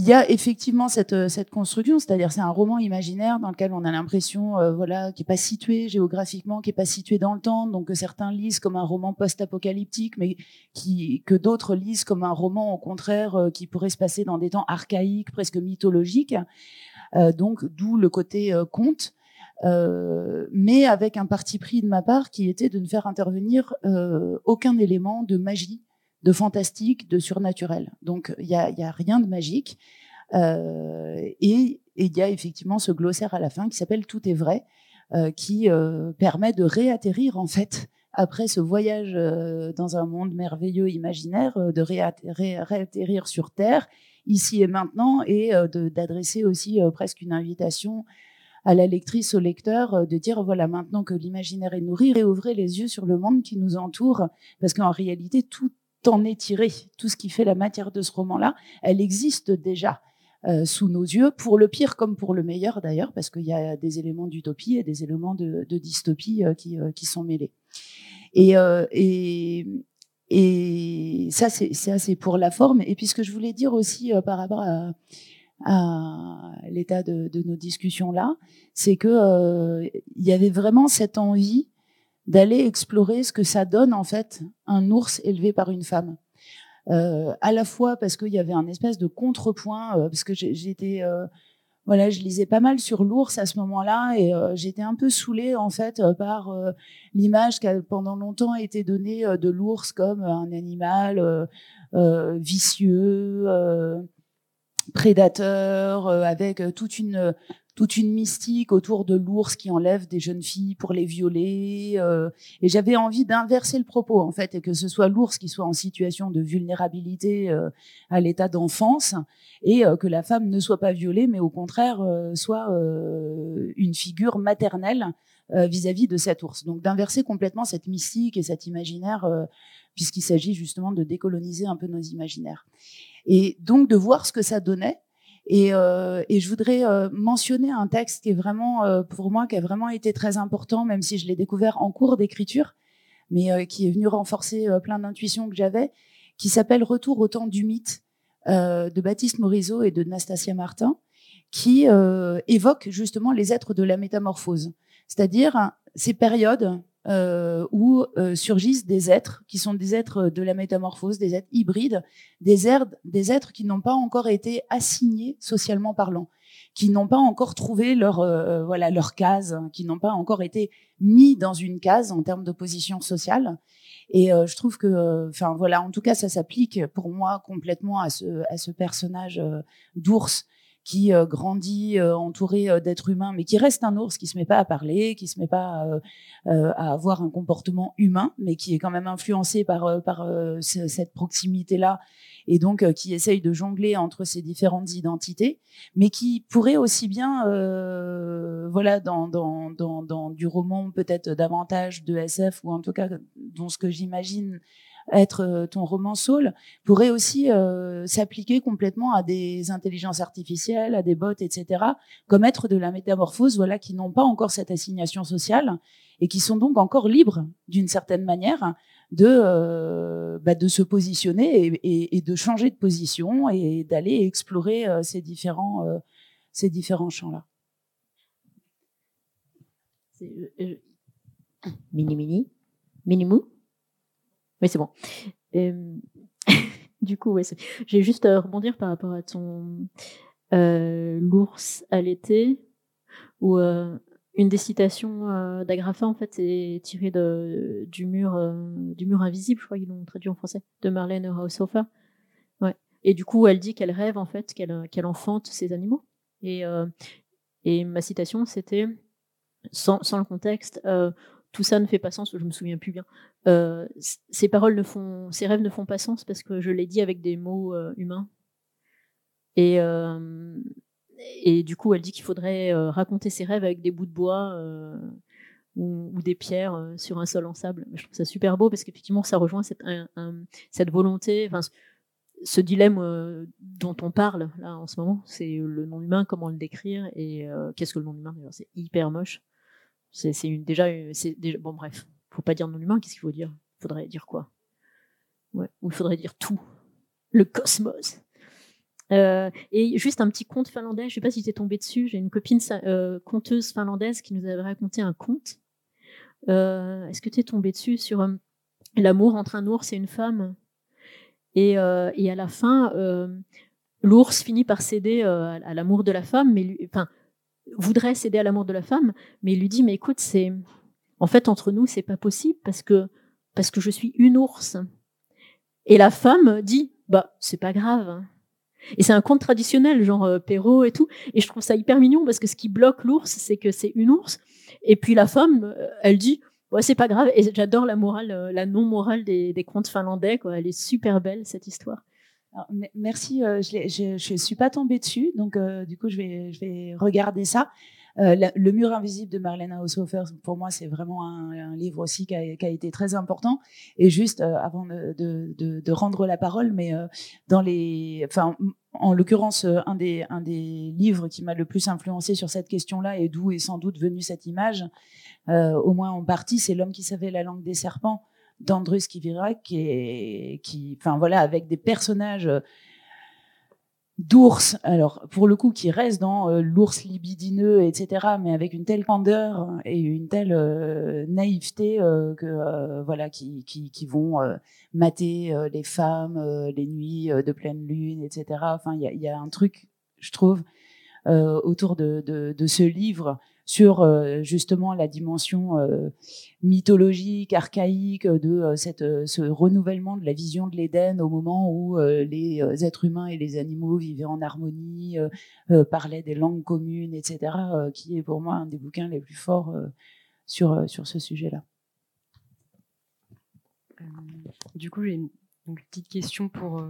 il y a effectivement cette, euh, cette construction, c'est-à-dire c'est un roman imaginaire dans lequel on a l'impression, euh, voilà, qui est pas situé géographiquement, qui est pas situé dans le temps, donc que certains lisent comme un roman post-apocalyptique, mais qui que d'autres lisent comme un roman au contraire euh, qui pourrait se passer dans des temps archaïques, presque mythologiques. donc d'où le côté conte. mais avec un parti pris de ma part qui était de ne faire intervenir aucun élément de magie de fantastique, de surnaturel. Donc il y a, y a, rien de magique. Euh, et il y a effectivement ce glossaire à la fin qui s'appelle Tout est vrai, euh, qui euh, permet de réatterrir en fait après ce voyage dans un monde merveilleux imaginaire, de réatterrir sur Terre, ici et maintenant, et d'adresser aussi presque une invitation à la lectrice, au lecteur, de dire voilà, maintenant que l'imaginaire est nourri, réouvrez les yeux sur le monde qui nous entoure, parce qu'en réalité, tout en est tiré. Tout ce qui fait la matière de ce roman-là, elle existe déjà. Euh, sous nos yeux, pour le pire comme pour le meilleur d'ailleurs, parce qu'il y a des éléments d'utopie et des éléments de, dystopie euh, qui, euh, qui, sont mêlés. Et, ça, c'est pour la forme. Et puis ce que je voulais dire aussi par rapport à, à l'état de, de, nos discussions là, c'est que il y avait vraiment cette envie d'aller explorer ce que ça donne en fait un ours élevé par une femme. Euh, à la fois parce qu'il y avait un espèce de contrepoint, euh, parce que j'étais, euh, voilà, je lisais pas mal sur l'ours à ce moment-là et j'étais un peu saoulée en fait par l'image qui pendant longtemps été donnée de l'ours comme un animal vicieux, prédateur, avec toute une toute une mystique autour de l'ours qui enlève des jeunes filles pour les violer. Euh, et j'avais envie d'inverser le propos, en fait, et que ce soit l'ours qui soit en situation de vulnérabilité euh, à l'état d'enfance, et euh, que la femme ne soit pas violée, mais au contraire soit une figure maternelle vis-à-vis de cet ours. Donc d'inverser complètement cette mystique et cet imaginaire, puisqu'il s'agit justement de décoloniser un peu nos imaginaires. Et donc de voir ce que ça donnait et, euh, et, je voudrais euh, mentionner un texte qui est vraiment, euh, pour moi, qui a vraiment été très important, même si je l'ai découvert en cours d'écriture, mais euh, qui est venu renforcer euh, plein d'intuitions que j'avais, qui s'appelle Retour au temps du mythe de Baptiste Morisot et de Nastasia Martin, qui évoque justement les êtres de la métamorphose, c'est-à-dire ces périodes euh, où euh, surgissent des êtres qui sont des êtres de la métamorphose, des êtres hybrides, des, êtres, des êtres qui n'ont pas encore été assignés socialement parlant, qui n'ont pas encore trouvé leur euh, voilà leur case, qui n'ont pas encore été mis dans une case en termes de position sociale. Et je trouve que, enfin voilà, en tout cas, ça s'applique pour moi complètement à ce à ce personnage d'ours qui grandit entouré d'êtres humains, mais qui reste un ours, qui se met pas à parler, qui se met pas à avoir un comportement humain, mais qui est quand même influencé par par cette proximité là et donc euh, qui essaye de jongler entre ces différentes identités, mais qui pourrait aussi bien, euh, voilà, dans, dans, dans, dans, du roman peut-être davantage de SF, ou en tout cas dans ce que j'imagine être euh, ton roman Soul, pourrait aussi euh, s'appliquer complètement à des intelligences artificielles, à des bots, etc., comme être de la métamorphose, voilà, qui n'ont pas encore cette assignation sociale et qui sont donc encore libres d'une certaine manière de, euh, bah, de se positionner et, et, de changer de position et d'aller explorer euh, ces, différents, euh, ces différents champs-là. Mini mini, Oui, c'est bon. du coup, ouais, j'ai juste à rebondir par rapport à ton l'ours à l'été, où une des citations euh, d'Agrafa, en fait, est tirée de, du, mur, euh, du mur invisible, je crois qu'ils l'ont traduit en français, de Marlène Haushofer. Ouais. Et du coup, elle dit qu'elle rêve, en fait, qu'elle qu'elle enfante ces animaux. Et, euh, et ma citation, c'était, sans, sans, le contexte, tout ça ne fait pas sens, je me souviens plus bien. ces paroles ne font, ces rêves ne font pas sens parce que je l'ai dit avec des mots humains. Et, et du coup, elle dit qu'il faudrait euh, raconter ses rêves avec des bouts de bois euh, ou, des pierres euh, sur un sol en sable. Je trouve ça super beau parce qu'effectivement, ça rejoint cette, volonté, ce dilemme dont on parle là en ce moment. C'est le nom humain, comment le décrire et qu'est-ce que le nom humain? C'est hyper moche. C'est déjà, c'est déjà, bon bref, faut pas dire nom humain. Qu'est-ce qu'il faut dire? Il faudrait dire quoi? Ou il faudrait dire tout. Le cosmos. Euh, et juste un petit conte finlandais, je sais pas si tu es tombé dessus, j'ai une copine euh, conteuse finlandaise qui nous avait raconté un conte. Euh, est-ce que tu es tombé dessus sur l'amour entre un ours et une femme? Et, et, à la fin, l'ours finit par céder à, l'amour de la femme, mais voudrait céder à l'amour de la femme, mais il lui dit, mais écoute, c'est en fait entre nous, c'est pas possible parce que parce que je suis une ours. Et la femme dit, bah c'est pas grave et c'est un conte traditionnel, genre euh, Perrault et tout. Et je trouve ça hyper mignon parce que ce qui bloque l'ours, c'est que c'est une ours. Et puis la femme, euh, elle dit, ouais, c'est pas grave. Et j'adore la morale, euh, la non-morale des, des, contes finlandais. Quoi. Elle est super belle, cette histoire. Merci, je ne suis pas tombée dessus, donc du coup je vais, regarder ça. le mur invisible de Marlène Haushofer, pour moi, c'est vraiment un, livre aussi qui a, été très important. Et juste avant de, rendre la parole, mais dans les, en l'occurrence, euh, un des, un des livres qui m'a le plus influencé sur cette question-là et d'où est sans doute venue cette image, euh, au moins en partie, c'est L'homme qui savait la langue des serpents d'Andrus Kivirak, qui, qui, enfin voilà, avec des personnages d'ours, alors pour le coup qui reste dans euh, l'ours libidineux, etc., mais avec une telle candeur et une telle euh, naïveté euh, voilà, qui, qui, qui vont mater les femmes les nuits de pleine lune, etc. Enfin, il y a, un truc, je trouve, autour de, de, ce livre sur euh, justement la dimension euh, mythologique, archaïque de euh, cette, ce renouvellement de la vision de l'Éden au moment où les êtres humains et les animaux vivaient en harmonie, parlaient des langues communes, etc., qui est pour moi un des bouquins les plus forts sur, sur ce sujet-là. du coup, j'ai une, une, petite question pour,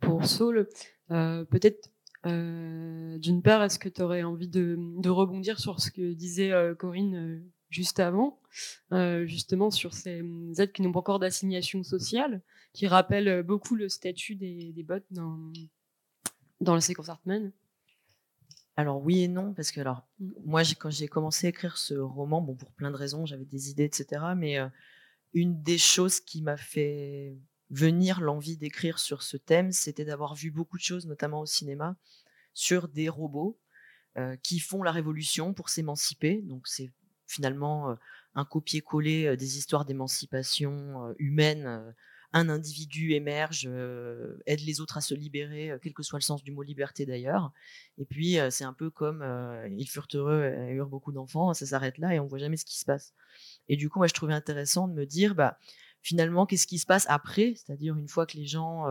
pour Saul. Peut-être d'une part, est-ce que tu aurais envie de, rebondir sur ce que disait euh, Corinne euh, juste avant, justement sur ces aides qui n'ont pas encore d'assignation sociale, qui rappellent beaucoup le statut des, des bots dans, dans la séquence Hartman alors oui et non, parce que alors mm. moi quand j'ai commencé à écrire ce roman, bon pour plein de raisons, j'avais des idées, etc. Mais une des choses qui m'a fait venir l'envie d'écrire sur ce thème, c'était d'avoir vu beaucoup de choses, notamment au cinéma, sur des robots euh, qui font la révolution pour s'émanciper. Donc c'est finalement euh, un copier-coller euh, des histoires d'émancipation humaine. un individu émerge, aide les autres à se libérer, quel que soit le sens du mot liberté d'ailleurs. Et puis c'est un peu comme ils furent heureux et eurent beaucoup d'enfants, ça s'arrête là et on voit jamais ce qui se passe. Et du coup, moi je trouvais intéressant de me dire, bah finalement, qu'est-ce qui se passe après? C'est-à-dire une fois que les gens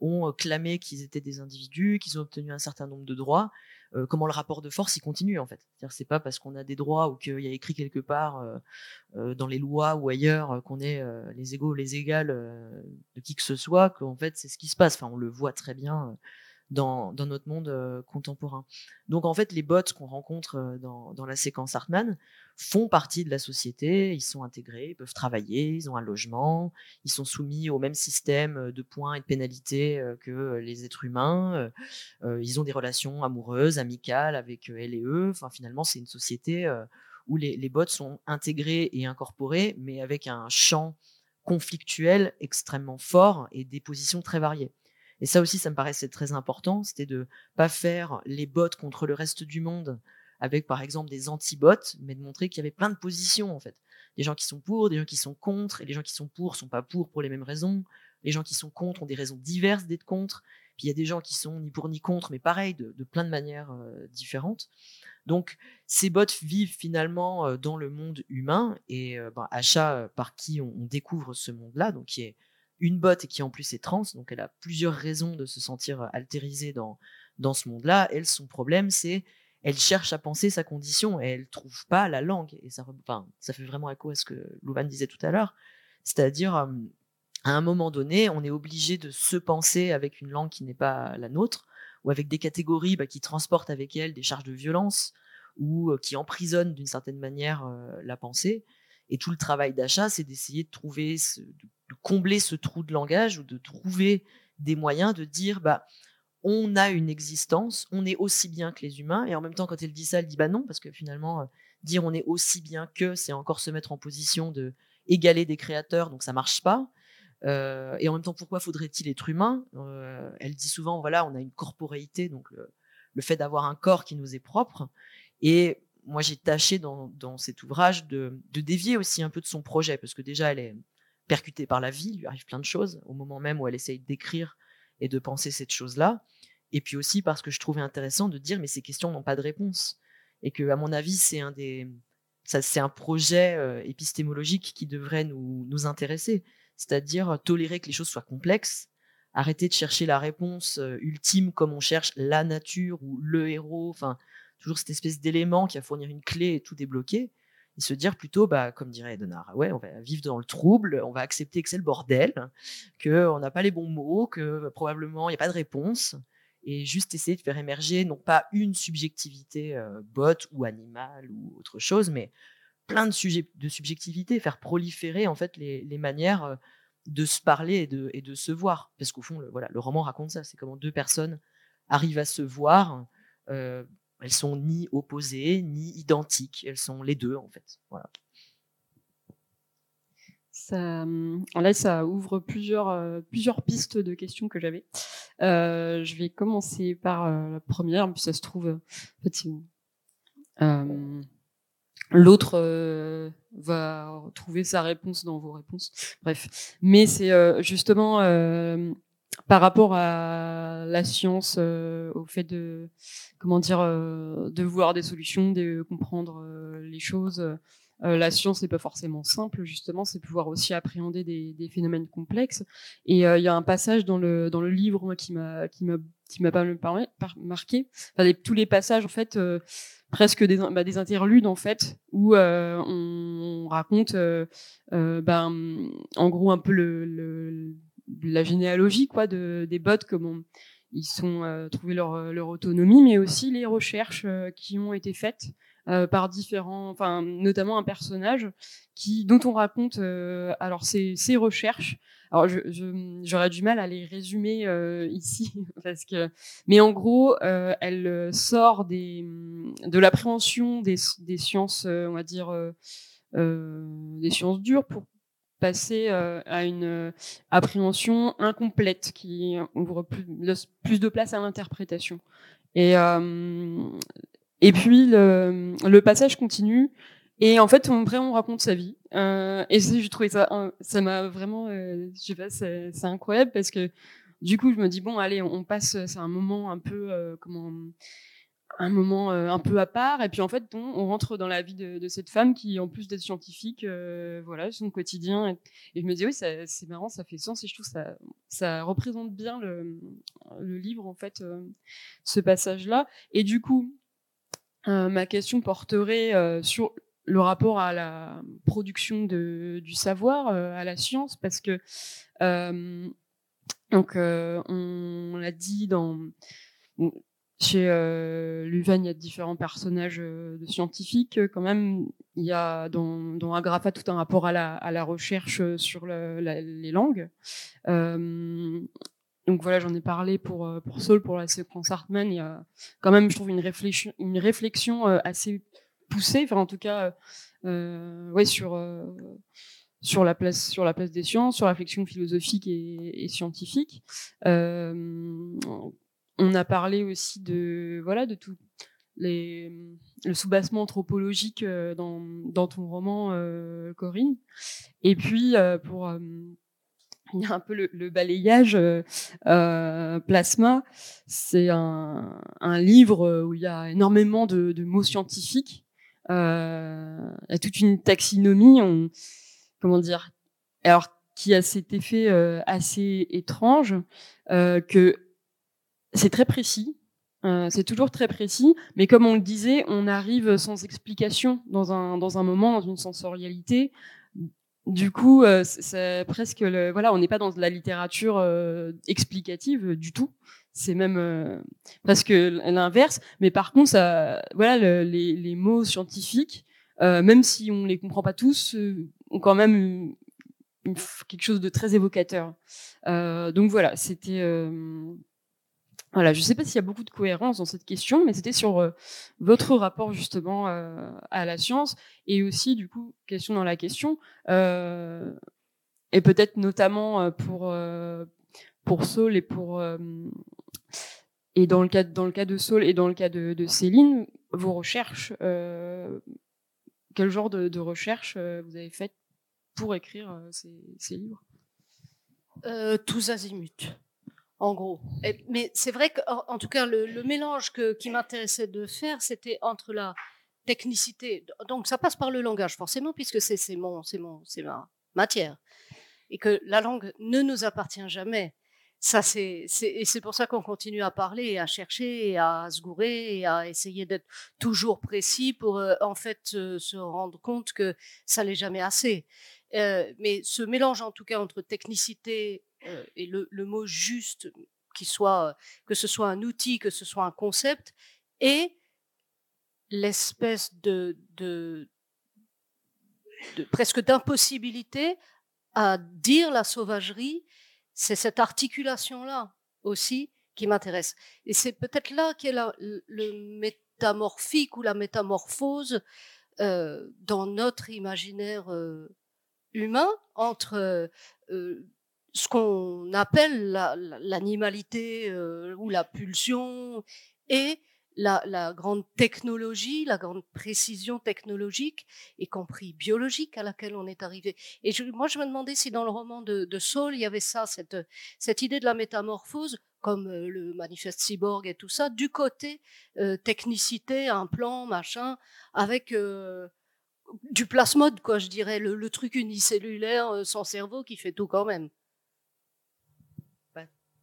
ont clamé qu'ils étaient des individus, qu'ils ont obtenu un certain nombre de droits, comment le rapport de force il continue en fait? C'est-à-dire c'est pas parce qu'on a des droits ou qu'il y a écrit quelque part dans les lois ou ailleurs qu'on est les égaux, les égales de qui que ce soit, qu'en fait c'est ce qui se passe. Enfin, on le voit très bien dans, notre monde contemporain. Donc en fait, les bots qu'on rencontre dans, dans, la séquence Hartmann font partie de la société, ils sont intégrés, ils peuvent travailler, ils ont un logement, ils sont soumis au même système de points et de pénalités que les êtres humains, ils ont des relations amoureuses, amicales avec elle et eux. Enfin, finalement, c'est une société où les, les bots sont intégrés et incorporés, mais avec un champ conflictuel extrêmement fort et des positions très variées. Et ça aussi, ça me paraissait très important, c'était de pas faire les bots contre le reste du monde avec par exemple des anti-bots, mais de montrer qu'il y avait plein de positions en fait. Des gens qui sont pour, des gens qui sont contre, et les gens qui sont pour sont pas pour pour les mêmes raisons. Les gens qui sont contre ont des raisons diverses d'être contre. Puis il y a des gens qui sont ni pour ni contre, mais pareil, de, plein de manières euh, différentes. Donc ces bots vivent finalement euh, dans le monde humain et euh, ben, Achat, par qui on, on découvre ce monde-là, donc qui est une botte et qui en plus est trans, donc elle a plusieurs raisons de se sentir altérisée dans, dans ce monde-là. Elle, son problème, c'est elle cherche à penser sa condition et elle trouve pas la langue. Et ça, enfin, ça fait vraiment écho à ce que Louvain disait tout à l'heure. C'est-à-dire, à un moment donné, on est obligé de se penser avec une langue qui n'est pas la nôtre, ou avec des catégories bah, qui transportent avec elles des charges de violence, ou qui emprisonnent d'une certaine manière la pensée. Et tout le travail d'achat, c'est d'essayer de trouver, de combler ce trou de langage ou de trouver des moyens de dire, bah, on a une existence, on est aussi bien que les humains. Et en même temps, quand elle dit ça, elle dit bah non, parce que finalement, dire on est aussi bien que, c'est encore se mettre en position de égaler des créateurs, donc ça marche pas. et en même temps, pourquoi faudrait-il être humain? Elle dit souvent, voilà, on a une corporéité, donc le, fait d'avoir un corps qui nous est propre. Et moi, j'ai tâché dans, cet ouvrage de, dévier aussi un peu de son projet, parce que déjà, elle est percutée par la vie, il lui arrive plein de choses, au moment même où elle essaye d'écrire et de penser cette chose-là. Et puis aussi parce que je trouvais intéressant de dire, mais ces questions n'ont pas de réponse. Et que, à mon avis, c'est un des, c'est un projet euh, épistémologique qui devrait nous, nous intéresser. C'est-à-dire tolérer que les choses soient complexes, arrêter de chercher la réponse euh, ultime comme on cherche la nature ou le héros, enfin, toujours cette espèce d'élément qui va fournir une clé et tout débloquer, et se dire plutôt, bah, comme dirait Donard, ouais, on va vivre dans le trouble, on va accepter que c'est le bordel, qu'on n'a pas les bons mots, que probablement il n'y a pas de réponse, et juste essayer de faire émerger non pas une subjectivité euh, bot ou animale ou autre chose, mais plein de sujets de subjectivité, faire proliférer en fait les, manières euh, de se parler et de, et de se voir. Parce qu'au fond, le, voilà, le roman raconte ça, c'est comment deux personnes arrivent à se voir. Euh, elles sont ni opposées, ni identiques. Elles sont les deux, en fait. Voilà. Ça, hum, là, ça ouvre plusieurs, euh, plusieurs pistes de questions que j'avais. Euh, je vais commencer par euh, la première, puis ça se trouve, l'autre va trouver sa réponse dans vos réponses. Bref, mais c'est justement par rapport à la science, euh, au fait de comment dire, euh, de voir des solutions, de comprendre euh, les choses. la science n'est pas forcément simple, justement, c'est pouvoir aussi appréhender des, des phénomènes complexes. Et il y a un passage dans le dans le livre qui m'a qui m'a qui m'a pas marqué. Enfin, tous les passages, en fait, presque des, bah, des interludes en fait où on, raconte ben, en gros un peu le, le, la généalogie quoi de des bots comment ils sont euh, trouvé leur, euh, leur autonomie mais aussi les recherches euh, qui ont été faites par différents enfin notamment un personnage qui dont on raconte alors ces, ces recherches. Alors j'aurais du mal à les résumer ici parce que mais en gros elle sort des de l'appréhension des, des sciences on va dire des sciences dures pour passer euh, à une euh, appréhension incomplète qui ouvre plus, plus de place à l'interprétation. Et, euh, et puis le, passage continue. Et en fait, on, on raconte sa vie. Et j'ai trouvé ça, ça m'a vraiment, je sais pas, c'est incroyable parce que du coup, je me dis bon, allez, on, passe, c'est un moment un peu comment un moment un peu à part. Et puis en fait on, rentre dans la vie de, cette femme qui en plus d'être scientifique voilà son quotidien et, je me dis oui c'est marrant ça fait sens. Et je trouve ça ça représente bien le, le livre en fait ce passage là et du coup ma question porterait sur le rapport à la production de, du savoir, à la science, parce que donc on l'a dit dans chez euh, il y a différents personnages euh, de scientifiques. Quand même, il y a dans, dans Agrafa tout un rapport à la, recherche euh, sur le, les langues. Euh, donc voilà, j'en ai parlé pour euh, pour Saul, pour la séquence Hartman. Il y a quand même, je trouve, une réflexion, une réflexion assez poussée. Enfin, en tout cas, ouais, sur sur la place sur la place des sciences, sur la réflexion philosophique et scientifique. Euh, on a parlé aussi de voilà de tout les, le soubassement anthropologique euh, dans, dans ton roman euh, Corinne. Et puis euh, pour il y a un peu le, balayage plasma c'est un, un, livre où il y a énormément de, de mots scientifiques il y a toute une taxinomie on, comment dire alors qui a cet effet assez étrange que c'est très précis. Euh, c'est toujours très précis, mais comme on le disait, on arrive sans explication dans un dans un moment, dans une sensorialité. Du coup, euh, c'est presque voilà, on n'est pas dans la littérature euh, explicative du tout. C'est même euh, presque l'inverse. Mais par contre, ça, voilà, les, mots scientifiques, même si on les comprend pas tous, ont quand même quelque chose de très évocateur. donc voilà, c'était voilà, je ne sais pas s'il y a beaucoup de cohérence dans cette question, mais c'était sur euh, votre rapport justement euh, à la science et aussi du coup question dans la question euh, et peut-être notamment pour pour Saul et pour et dans le cas dans le cas de Saul et dans le cas de, Céline, vos recherches, quel genre de, de recherches vous avez faites pour écrire ces, ces livres? Tous azimuts en gros. mais c'est vrai qu'en tout cas, le, mélange qui m'intéressait de faire, c'était entre la technicité. Donc, ça passe par le langage, forcément, puisque c'est mon, mon, ma matière, et que la langue ne nous appartient jamais. Ça, c'est, et c'est pour ça qu'on continue à parler, à chercher, à se gourer, et à essayer d'être toujours précis pour euh, en fait se rendre compte que ça n'est jamais assez. Euh, mais ce mélange, en tout cas, entre technicité euh, et le, mot juste, qui soit, que ce soit un outil, que ce soit un concept, et l'espèce de, de, presque d'impossibilité à dire la sauvagerie, c'est cette articulation-là aussi qui m'intéresse. Et c'est peut-être là qu'est le métamorphique ou la métamorphose euh, dans notre imaginaire euh, humain entre ce qu'on appelle l'animalité euh, ou la pulsion et la, la, grande technologie, la grande précision technologique, y compris biologique, à laquelle on est arrivé. Et je, moi, je me demandais si dans le roman de, de Saul, il y avait ça, cette, cette idée de la métamorphose, comme euh, le manifeste cyborg et tout ça, du côté euh, technicité, un plan, machin, avec euh, du plasmode, quoi, je dirais, le, le truc unicellulaire sans cerveau qui fait tout quand même.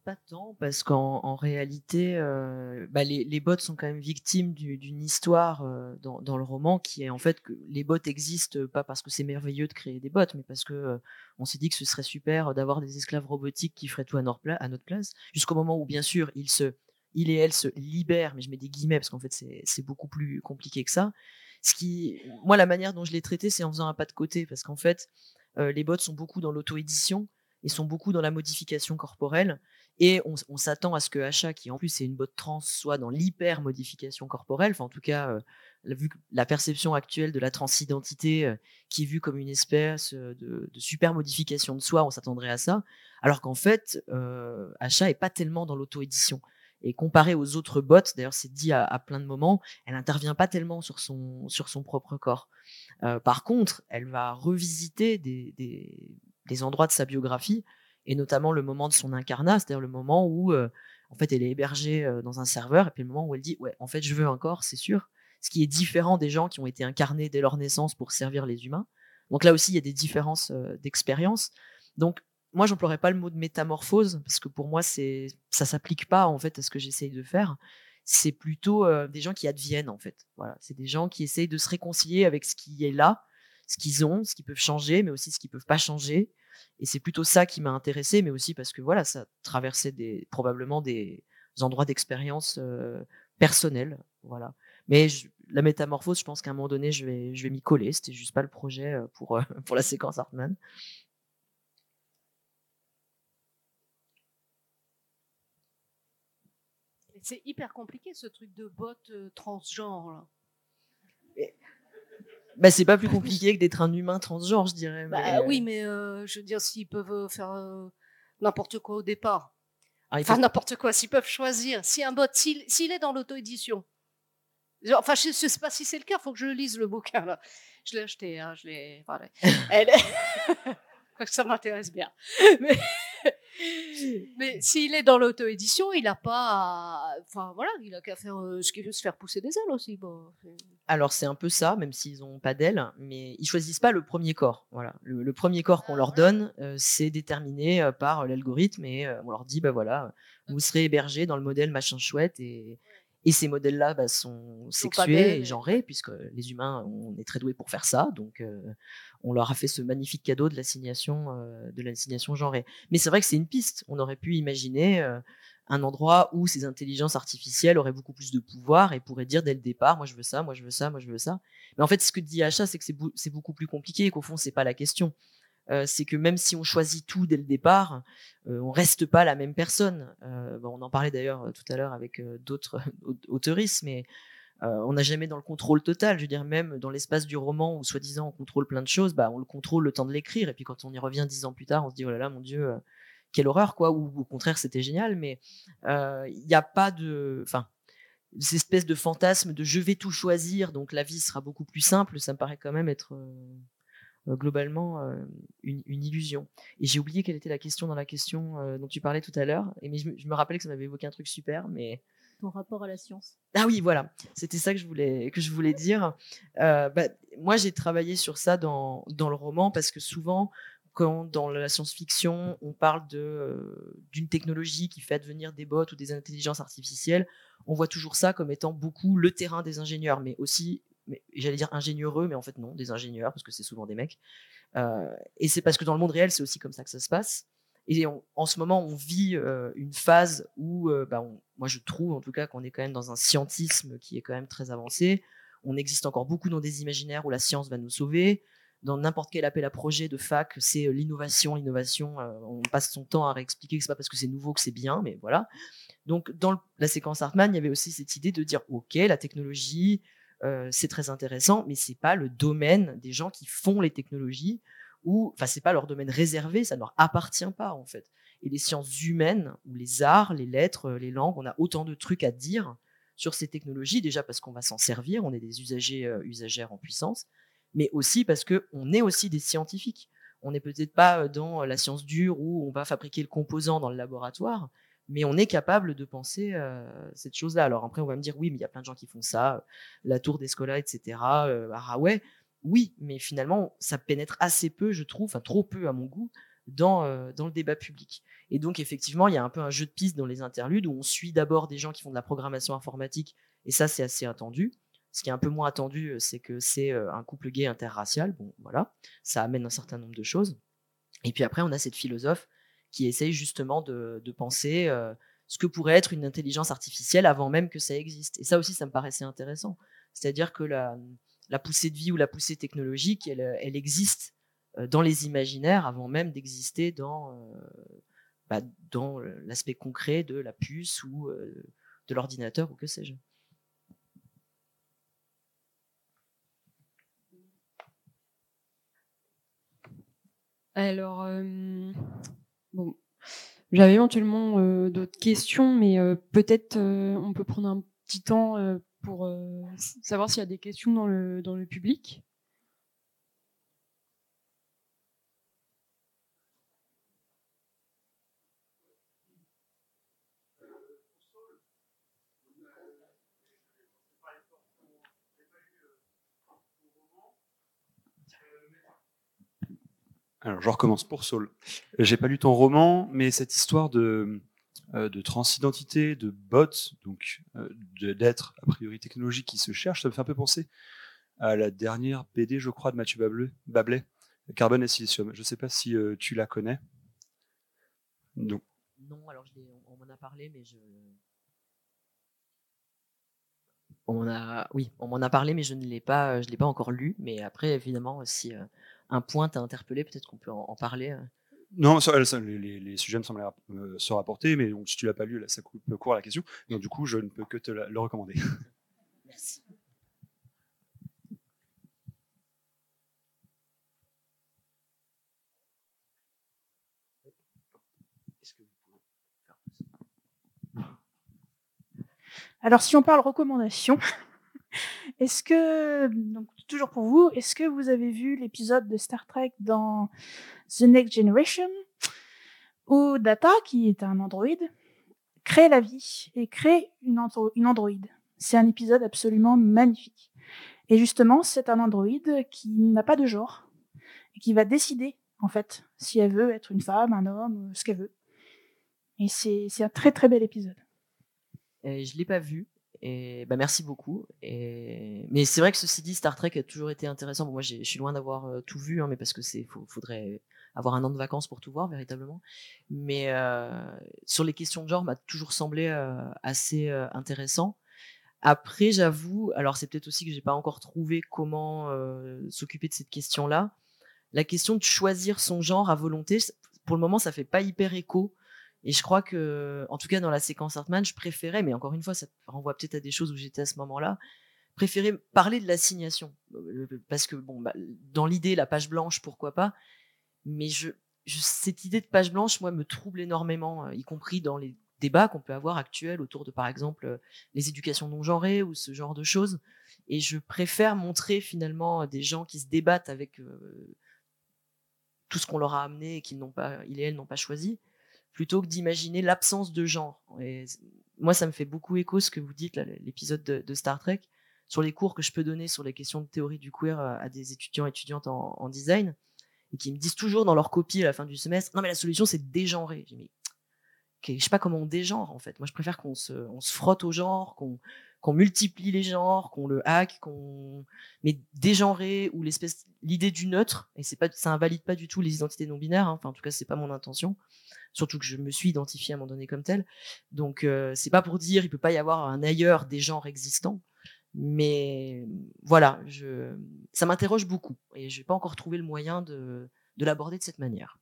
Pas tant, parce qu'en réalité, euh, bah, les, les, bots sont quand même victimes d'une histoire euh, dans, le roman qui est en fait que les bots existent pas parce que c'est merveilleux de créer des bots, mais parce que euh, on s'est dit que ce serait super d'avoir des esclaves robotiques qui feraient tout à notre, à notre place, jusqu'au moment où bien sûr ils se, il et elle se libèrent, mais je mets des guillemets parce qu'en fait c'est beaucoup plus compliqué que ça. Ce qui, moi, la manière dont je l'ai traité, c'est en faisant un pas de côté, parce qu'en fait, les bots sont beaucoup dans l'auto-édition et sont beaucoup dans la modification corporelle. Et on, s'attend à ce que Achat, qui en plus est une botte trans, soit dans l'hyper modification corporelle. Enfin, en tout cas, euh, vu la perception actuelle de la transidentité, qui est vue comme une espèce de, super modification de soi, on s'attendrait à ça. Alors qu'en fait, euh, Achat est pas tellement dans l'auto-édition. Et comparé aux autres bots, d'ailleurs, c'est dit à, plein de moments, elle n'intervient pas tellement sur son, sur son propre corps. par contre, elle va revisiter des, des endroits de sa biographie et notamment le moment de son incarnat, c'est-à-dire le moment où En fait, elle est hébergée dans un serveur, et puis le moment où elle dit, ouais, en fait, je veux un corps, c'est sûr. Ce qui est différent des gens qui ont été incarnés dès leur naissance pour servir les humains. Donc là aussi, il y a des différences d'expérience. Donc, moi, j'emploierais pas le mot de métamorphose, parce que pour moi, c'est ça s'applique pas en fait à ce que j'essaye de faire c'est plutôt des gens qui adviennent en fait. Voilà, c'est des gens qui essayent de se réconcilier avec ce qui est là, ce qu'ils ont, ce qu'ils peuvent changer, mais aussi ce qu'ils peuvent pas changer. Et c'est plutôt ça qui m'a intéressé, mais aussi parce que voilà, ça traversait des, probablement des endroits d'expérience personnels. Voilà. Mais la métamorphose, je pense qu'à un moment donné, je vais, je vais m'y coller. C'était juste pas le projet pour, pour la séquence Hartman. C'est hyper compliqué ce truc de bot euh, transgenre. Là. Bah, c'est pas plus compliqué que d'être un humain transgenre, je dirais. Bah, Oui, mais euh, je veux dire, s'ils peuvent euh, faire n'importe quoi au départ. Ah, enfin, n'importe quoi, s'ils peuvent choisir. Si un bot, s'il est dans l'auto-édition, Enfin, je ne sais pas si c'est le cas, il faut que je lise le bouquin. Là. Je l'ai acheté, hein, je l'ai. Voilà. Elle... ça m'intéresse bien. Mais, mais s'il est dans l'auto-édition, il n'a pas. Enfin voilà, il a qu'à faire euh, ce qu'il veut, se faire pousser des ailes aussi. Alors c'est un peu ça, même s'ils n'ont pas d'ailes, mais ils choisissent pas le premier corps. Voilà, le, premier corps qu'on ah, leur donne, euh, c'est déterminé euh, par l'algorithme et on leur dit bah voilà, vous serez hébergé dans le modèle machin chouette et et ces modèles-là bah, sont sexués et genrés, puisque les humains, on est très doués pour faire ça. Donc, on leur a fait ce magnifique cadeau de l'assignation, de l'assignation genrée. Mais c'est vrai que c'est une piste. On aurait pu imaginer un endroit où ces intelligences artificielles auraient beaucoup plus de pouvoir et pourraient dire dès le départ, moi je veux ça, moi je veux ça, moi je veux ça. Mais en fait, ce que dit Acha, c'est que c'est beaucoup plus compliqué et qu'au fond, c'est pas la question. Euh, c'est que même si on choisit tout dès le départ, on euh, on reste pas la même personne. Euh, on en parlait d'ailleurs tout à l'heure avec d'autres auteuristes, mais on n'a jamais dans le contrôle total. Je veux dire, même dans l'espace du roman où soi-disant on contrôle plein de choses, bah, on le contrôle le temps de l'écrire, et puis quand on y revient dix ans plus tard, on se dit oh là là, mon Dieu, quelle horreur, quoi. Ou au contraire, c'était génial, mais il n'y a pas de, enfin, cette espèce de fantasme de je vais tout choisir, donc la vie sera beaucoup plus simple. Ça me paraît quand même être euh, globalement euh, une, illusion. Et j'ai oublié quelle était la question dans la question euh, dont tu parlais tout à l'heure. Et mais je, me rappelais que ça m'avait évoqué un truc super, mais ton rapport à la science. Ah oui, voilà, c'était ça que je voulais que je voulais dire. Bah, moi, j'ai travaillé sur ça dans, dans le roman parce que souvent, quand dans la science-fiction, on parle de d'une technologie qui fait advenir des bots ou des intelligences artificielles, on voit toujours ça comme étant beaucoup le terrain des ingénieurs, mais aussi j'allais dire ingénieureux, mais en fait non, des ingénieurs, parce que c'est souvent des mecs. Euh, et c'est parce que dans le monde réel, c'est aussi comme ça que ça se passe. Et en ce moment, on vit euh, une phase où, euh, bah, moi je trouve en tout cas qu'on est quand même dans un scientisme qui est quand même très avancé. On existe encore beaucoup dans des imaginaires où la science va nous sauver. Dans n'importe quel appel à projet de fac, c'est l'innovation, l'innovation. on passe son temps à réexpliquer que c'est pas parce que c'est nouveau que c'est bien, mais voilà. Donc dans la séquence Hartmann, il y avait aussi cette idée de dire, ok, la technologie, euh, c'est très intéressant, mais c'est pas le domaine des gens qui font les technologies ou, enfin, c'est pas leur domaine réservé, ça ne leur appartient pas en fait. Et les sciences humaines ou les arts, les lettres, les langues, on a autant de trucs à dire sur ces technologies déjà parce qu'on va s'en servir, on est des usagers euh, usagères en puissance, mais aussi parce que on est aussi des scientifiques. On n'est peut-être pas dans la science dure où on va fabriquer le composant dans le laboratoire, mais on est capable de penser euh, cette chose-là. Alors après, on va me dire, oui, mais il y a plein de gens qui font ça, la tour d'Escola, etc., euh, à Oui, mais finalement, ça pénètre assez peu, je trouve, enfin trop peu à mon goût, dans, euh, dans le débat public. Et donc, effectivement, il y a un peu un jeu de piste dans les interludes où on suit d'abord des gens qui font de la programmation informatique, et ça, c'est assez attendu. Ce qui est un peu moins attendu, c'est que c'est un couple gay interracial. Bon, voilà, ça amène un certain nombre de choses. Et puis après, on a cette philosophe qui essaye justement de, penser euh, ce que pourrait être une intelligence artificielle avant même que ça existe. Et ça aussi, ça me paraissait intéressant. C'est-à-dire que la, poussée de vie ou la poussée technologique, elle, existe euh, dans les imaginaires avant même d'exister dans, euh, bah, dans l'aspect concret de la puce ou de l'ordinateur ou que sais-je. Alors, Bon, j'avais éventuellement euh, d'autres questions, mais euh, peut-être euh, on peut prendre un petit temps pour savoir s'il y a des questions dans le, dans le public. Alors, je recommence pour Saul. J'ai pas lu ton roman, mais cette histoire de, de transidentité, de bots, donc d'être a priori technologique qui se cherche, ça me fait un peu penser à la dernière BD, je crois, de Mathieu Bablet, Carbone et Silicium. Je ne sais pas si tu la connais. Non. Non, alors on m'en a parlé, mais je. Oui, on m'en a parlé, mais je ne l'ai pas, je l'ai pas encore lu. Mais après, évidemment, si un point t'a interpellé, peut-être qu'on peut en, parler. Non, les, sujets me semblent se rapporter, mais si tu l'as pas lu, là, ça coupe court à la question. Donc du coup, je ne peux que te le recommander. Merci. Alors, si on parle recommandation, est-ce que, donc, toujours pour vous, est-ce que vous avez vu l'épisode de Star Trek dans The Next Generation où Data, qui est un androïde, crée la vie et crée une, une androïde C'est un épisode absolument magnifique. Et justement, c'est un androïde qui n'a pas de genre et qui va décider, en fait, si elle veut être une femme, un homme, ce qu'elle veut. Et c'est un très très bel épisode. Je l'ai pas vu. Et bah merci beaucoup. Et... Mais c'est vrai que ceci dit, Star Trek a toujours été intéressant. moi, je suis loin d'avoir euh, tout vu, hein, mais parce que c'est faudrait avoir un an de vacances pour tout voir véritablement. Mais euh, sur les questions de genre, m'a toujours semblé euh, assez intéressant. Après, j'avoue, alors c'est peut-être aussi que j'ai pas encore trouvé comment s'occuper de cette question-là. La question de choisir son genre à volonté, pour le moment, ça fait pas hyper écho et je crois que, en tout cas dans la séquence Hartman, je préférais, mais encore une fois, ça renvoie peut-être à des choses où j'étais à ce moment-là, préférais parler de l'assignation. Euh, parce que, bon, bah, dans l'idée, la page blanche, pourquoi pas, mais je, cette idée de page blanche, moi, me trouble énormément, euh, y compris dans les débats qu'on peut avoir actuels autour de, par exemple, euh, les éducations non genrées ou ce genre de choses. Et je préfère montrer finalement des gens qui se débattent avec tout ce qu'on leur a amené et qu'ils n'ont pas, ils et elles n'ont pas choisi, plutôt que d'imaginer l'absence de genre. Et moi, ça me fait beaucoup écho ce que vous dites, l'épisode de, Star Trek, sur les cours que je peux donner sur les questions de théorie du queer euh, à des étudiants et étudiantes en, design, et qui me disent toujours dans leur copie à la fin du semestre, non mais la solution c'est de dégenrer. Je dis, sais pas comment on dégenre en fait. Moi, je préfère qu'on se, se frotte au genre, qu'on qu'on multiplie les genres, qu'on le hack, qu'on mais dégenrer ou l'espèce l'idée du neutre et c'est pas ça invalide pas du tout les identités non binaires. Hein. Enfin, en tout cas, c'est pas mon intention surtout que je me suis identifié à un moment donné comme tel. Donc euh, c'est pas pour dire il peut pas y avoir un ailleurs des genres existants, mais voilà, je, ça m'interroge beaucoup et j'ai pas encore trouvé le moyen de l'aborder de cette manière.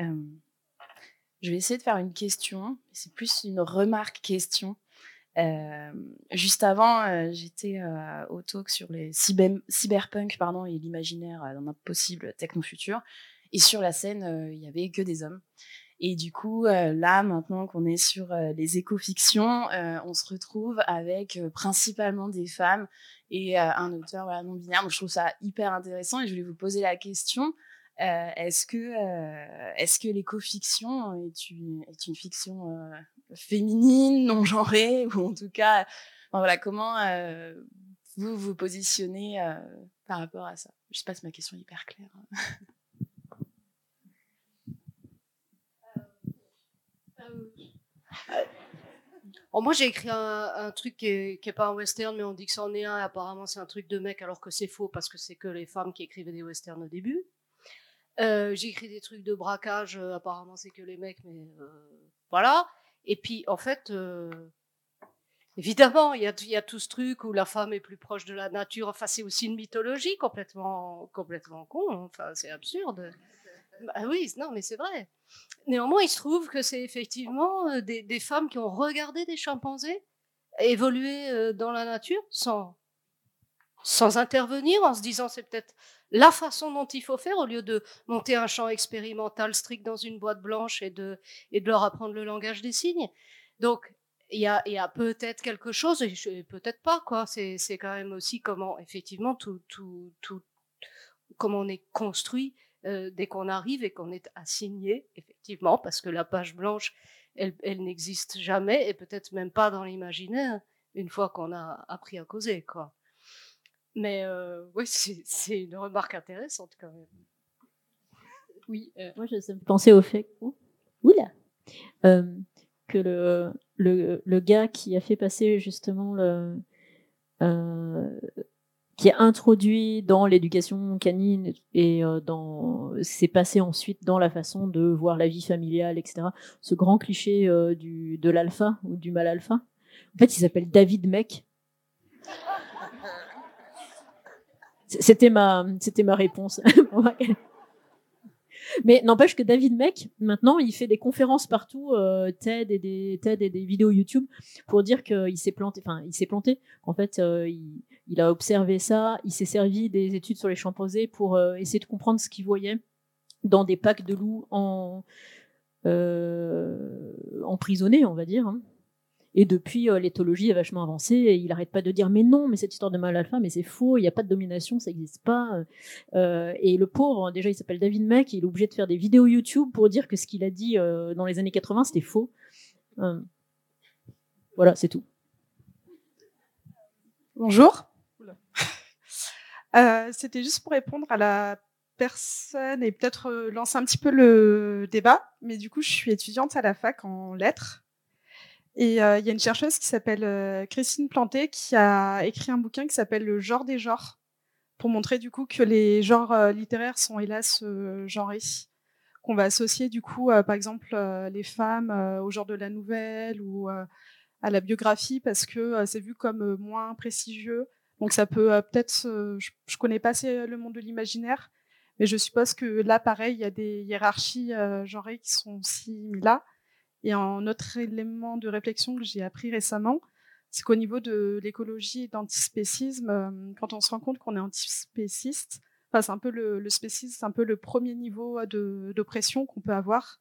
Euh, je vais essayer de faire une question. C'est plus une remarque question. Euh, juste avant, euh, j'étais euh, au talk sur les cyberpunk pardon, et l'imaginaire d'un impossible techno-futur. Et sur la scène, il y avait que des hommes. Et du coup, là, maintenant qu'on est sur les éco-fictions, on se retrouve avec principalement des femmes et un auteur non binaire. Je trouve ça hyper intéressant et je voulais vous poser la question. Euh, est-ce que, euh, est-ce que l'éco-fiction est une, est une fiction euh, féminine, non genrée, ou en tout cas, voilà, comment vous vous positionnez par rapport à ça? Je sais pas si ma question est hyper claire. moi, j'ai écrit un, truc qui est, pas un western, mais on dit que c'en est un. apparemment, c'est un truc de mec, alors que c'est faux parce que c'est que les femmes qui écrivaient des westerns au début. Euh, j'écris des trucs de braquage, euh, apparemment c'est que les mecs, mais euh, voilà. Et puis en fait, évidemment, il y a, tout ce truc où la femme est plus proche de la nature. Enfin, c'est aussi une mythologie complètement, complètement con. Hein. Enfin, c'est absurde. Bah oui, non, mais c'est vrai. Néanmoins, il se trouve que c'est effectivement des, des, femmes qui ont regardé des chimpanzés évoluer dans la nature sans, sans intervenir, en se disant c'est peut-être la façon dont il faut faire au lieu de monter un champ expérimental strict dans une boîte blanche et de, et de leur apprendre le langage des signes. Donc, il y a, a peut-être quelque chose, et peut-être pas, quoi. C'est, quand même aussi comment, effectivement, tout, tout, tout, comment on est construit dès qu'on arrive et qu'on est assigné, effectivement, parce que la page blanche, elle, elle n'existe jamais et peut-être même pas dans l'imaginaire une fois qu'on a appris à causer, quoi. Mais oui, c'est une remarque intéressante quand même. Oui, moi je pensais au fait. oula que le, le, le, gars qui a fait passer justement le. Euh, qui a introduit dans l'éducation canine et euh, dans c'est passé ensuite dans la façon de voir la vie familiale, etc. Ce grand cliché euh, du, de l'alpha ou du mal alpha. En fait, il s'appelle David Meck. C'était ma, réponse. Mais n'empêche que David Meck, maintenant, il fait des conférences partout, euh, TED et des TED vidéos YouTube pour dire qu'il s'est planté. Enfin, il s'est planté. En fait, euh, il, il, a observé ça. Il s'est servi des études sur les chimpanzés pour euh, essayer de comprendre ce qu'il voyait dans des packs de loups en emprisonnés, on va dire. Hein. Et depuis, euh, l'éthologie est vachement avancée et il n'arrête pas de dire mais non, mais cette histoire de mal alpha, mais c'est faux, il n'y a pas de domination, ça n'existe pas. Euh, et le pauvre, déjà, il s'appelle David Mack, il est obligé de faire des vidéos YouTube pour dire que ce qu'il a dit euh, dans les années 80, c'était faux. voilà, c'est tout. Bonjour. c'était juste pour répondre à la personne et peut-être lancer un petit peu le débat. Mais du coup, je suis étudiante à la fac en lettres. Et euh, il y a une chercheuse qui s'appelle euh, Christine Planté qui a écrit un bouquin qui s'appelle Le genre des genres pour montrer du coup que les genres euh, littéraires sont hélas genrés, qu'on va associer du coup par exemple les femmes au genre de la nouvelle ou à la biographie parce que c'est vu comme moins prestigieux. Donc ça peut peut-être, je, je, connais pas assez le monde de l'imaginaire, mais je suppose que là pareil il y a des hiérarchies genrées qui sont aussi là. Et un autre élément de réflexion que j'ai appris récemment, c'est qu'au niveau de l'écologie et d'antispécisme, euh, quand on se rend compte qu'on est antispéciste, enfin, c'est un peu le, le spécisme, c'est un peu le premier niveau d'oppression qu'on peut avoir,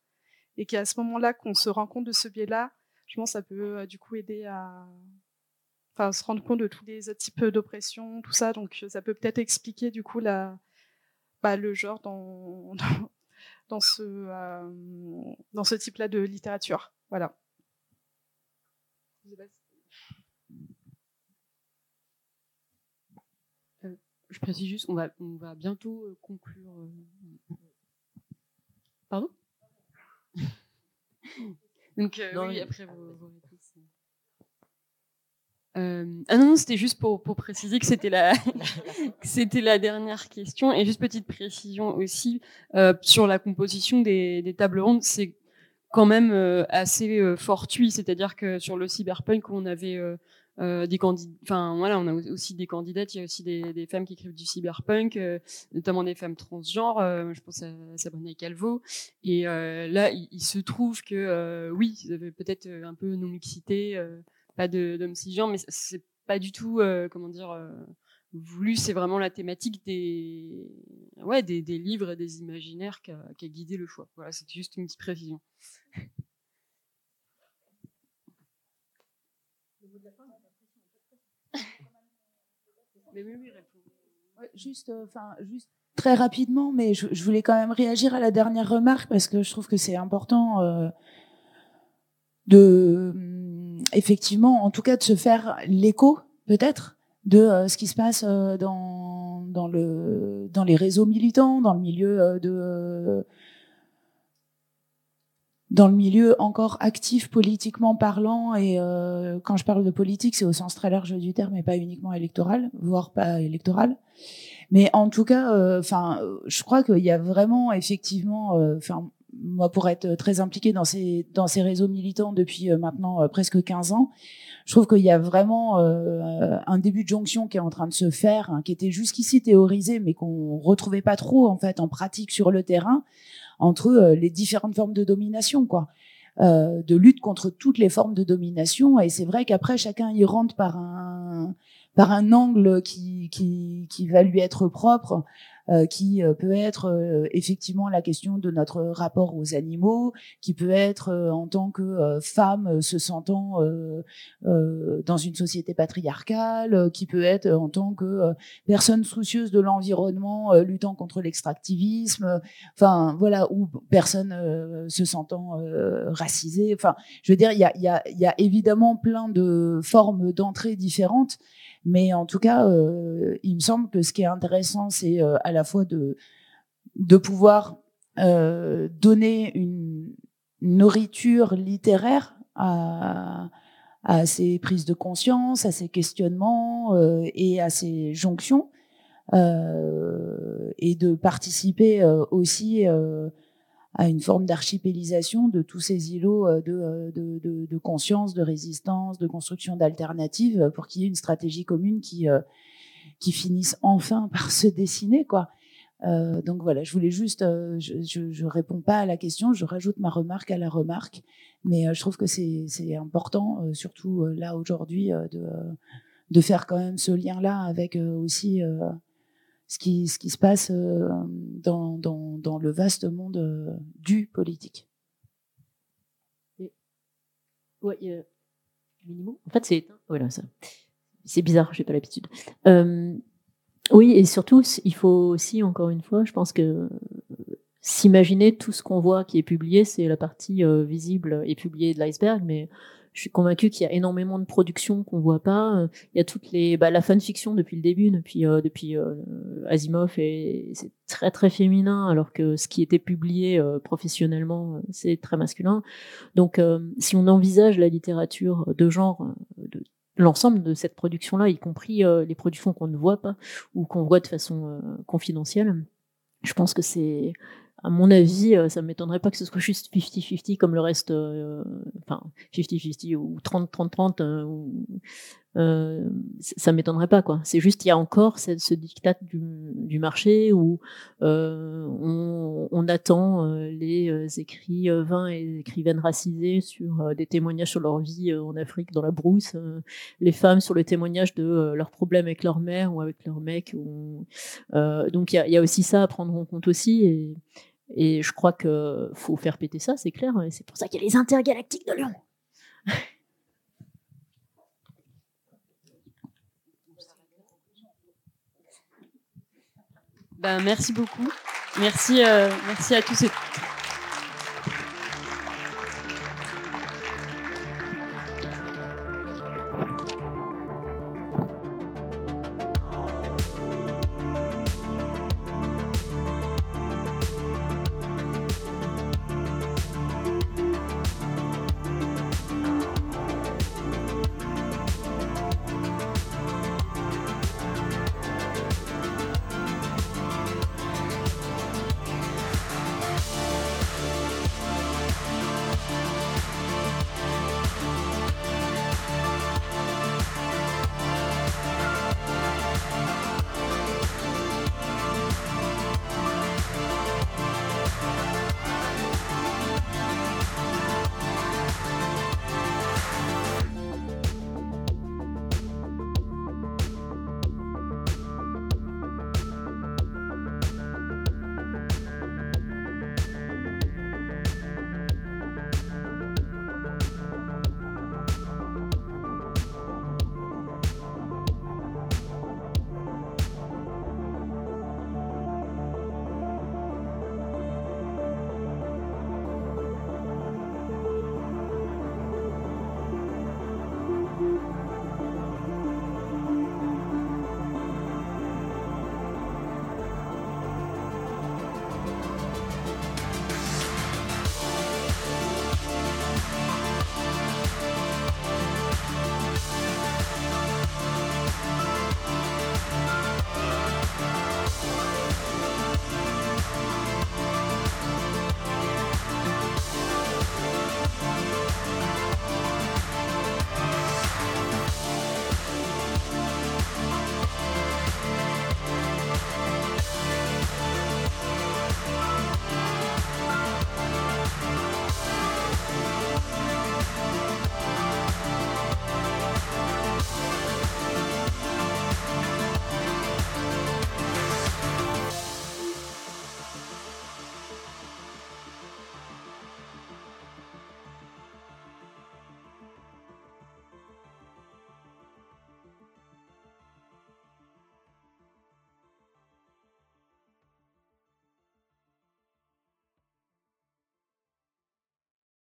et qu'à ce moment-là qu'on se rend compte de ce biais-là, je pense que ça peut euh, du coup aider à enfin, se rendre compte de tous les types d'oppression, tout ça. Donc ça peut peut-être expliquer du coup la, bah, le genre dans, dans ce, euh, dans ce type-là de littérature. Voilà. Euh, je précise juste, on va, on va bientôt euh, conclure. Pardon? Donc, oui, après vos, vos euh, ah non, c'était juste pour, pour, préciser que c'était la, c'était la dernière question. Et juste petite précision aussi euh, sur la composition des, des tables rondes, c'est quand même euh, assez fortuit. C'est-à-dire que sur le cyberpunk, on avait des candidats, enfin voilà, on a aussi des candidates. Il y a aussi des, des femmes qui écrivent du cyberpunk, notamment des femmes transgenres. je pense à Sabrina Calvo. Et là, il, il, se trouve que oui, peut-être un peu non mixité pas d'hommes cisgenres, mais c'est pas du tout, euh, comment dire, euh, voulu. C'est vraiment la thématique des, ouais, des, livres et des imaginaires qui a, guidé le choix. Voilà, c'est juste une petite précision. euh, juste très rapidement, mais je, voulais quand même réagir à la dernière remarque parce que je trouve que c'est important de effectivement, en tout cas, de se faire l'écho, peut-être, de euh, ce qui se passe euh, dans, dans, le, dans les réseaux militants, dans le milieu euh, de dans le milieu encore actif politiquement parlant. Et quand je parle de politique c'est au sens très large du terme et pas uniquement électoral voire pas électoral. Mais en tout cas enfin je crois qu'il y a vraiment effectivement moi, pour être très impliquée dans ces, dans ces réseaux militants depuis euh, maintenant euh, presque 15 ans, je trouve qu'il y a vraiment euh, un début de jonction qui est en train de se faire, hein, qui était jusqu'ici théorisé, mais qu'on retrouvait pas trop en fait en pratique sur le terrain, entre les différentes formes de domination, quoi. Euh, de lutte contre toutes les formes de domination. Et c'est vrai qu'après, chacun y rentre par un, par un angle qui, qui, qui va lui être propre. Euh, qui euh, peut être euh, effectivement la question de notre rapport aux animaux, qui peut être en tant que femme se sentant dans une société patriarcale, qui peut être en tant que personne soucieuse de l'environnement luttant contre l'extractivisme, enfin voilà, ou personne se sentant racisée. Enfin, je veux dire, il y a, y, a, y a évidemment plein de formes d'entrée différentes. Mais en tout cas, euh, il me semble que ce qui est intéressant, c'est euh, à la fois de, de pouvoir euh, donner une nourriture littéraire à, à ces prises de conscience, à ces questionnements et à ces jonctions, et de participer aussi à une forme d'archipélisation de tous ces îlots euh, euh, de, de, de, conscience, de résistance, de construction d'alternatives euh, pour qu'il y ait une stratégie commune qui, qui finisse enfin par se dessiner. quoi. Euh, donc voilà, je voulais juste, je, je, je, réponds pas à la question, je rajoute ma remarque à la remarque, mais je trouve que c'est important, surtout là aujourd'hui, de, de faire quand même ce lien-là avec aussi ce qui, ce qui se passe euh, dans, dans, dans le vaste monde euh, du politique. Ouais, En fait, c'est voilà ça. C'est bizarre, j'ai pas l'habitude. Euh, oui, et surtout, il faut aussi, encore une fois, je pense que s'imaginer tout ce qu'on voit qui est publié, c'est la partie visible et publiée de l'iceberg, mais je suis convaincue qu'il y a énormément de productions qu'on voit pas. Il y a toutes les, bah, la fanfiction depuis le début, depuis euh, depuis euh, Asimov, et c'est très très féminin, alors que ce qui était publié euh, professionnellement, c'est très masculin. Donc, si on envisage la littérature de genre, de l'ensemble de cette production-là, y compris les productions qu'on ne voit pas ou qu'on voit de façon confidentielle, je pense que c'est à mon avis, euh, ça ne m'étonnerait pas que ce soit juste 50-50 comme le reste, euh, enfin 50-50 ou 30-30-30, euh, euh, ça m'étonnerait pas quoi. C'est juste il y a encore ce, ce du, marché où euh, on, on, attend les écrivains et écrivaines racisés sur des témoignages sur leur vie en Afrique dans la brousse, les femmes sur le témoignage de leurs problèmes avec leur mère ou avec leur mec. Donc il y a, aussi ça à prendre en compte aussi et je crois qu'il faut faire péter ça, c'est clair. Et c'est pour ça qu'il y a les intergalactiques de Lyon. Ben, merci beaucoup. Merci, euh, merci à tous et toutes.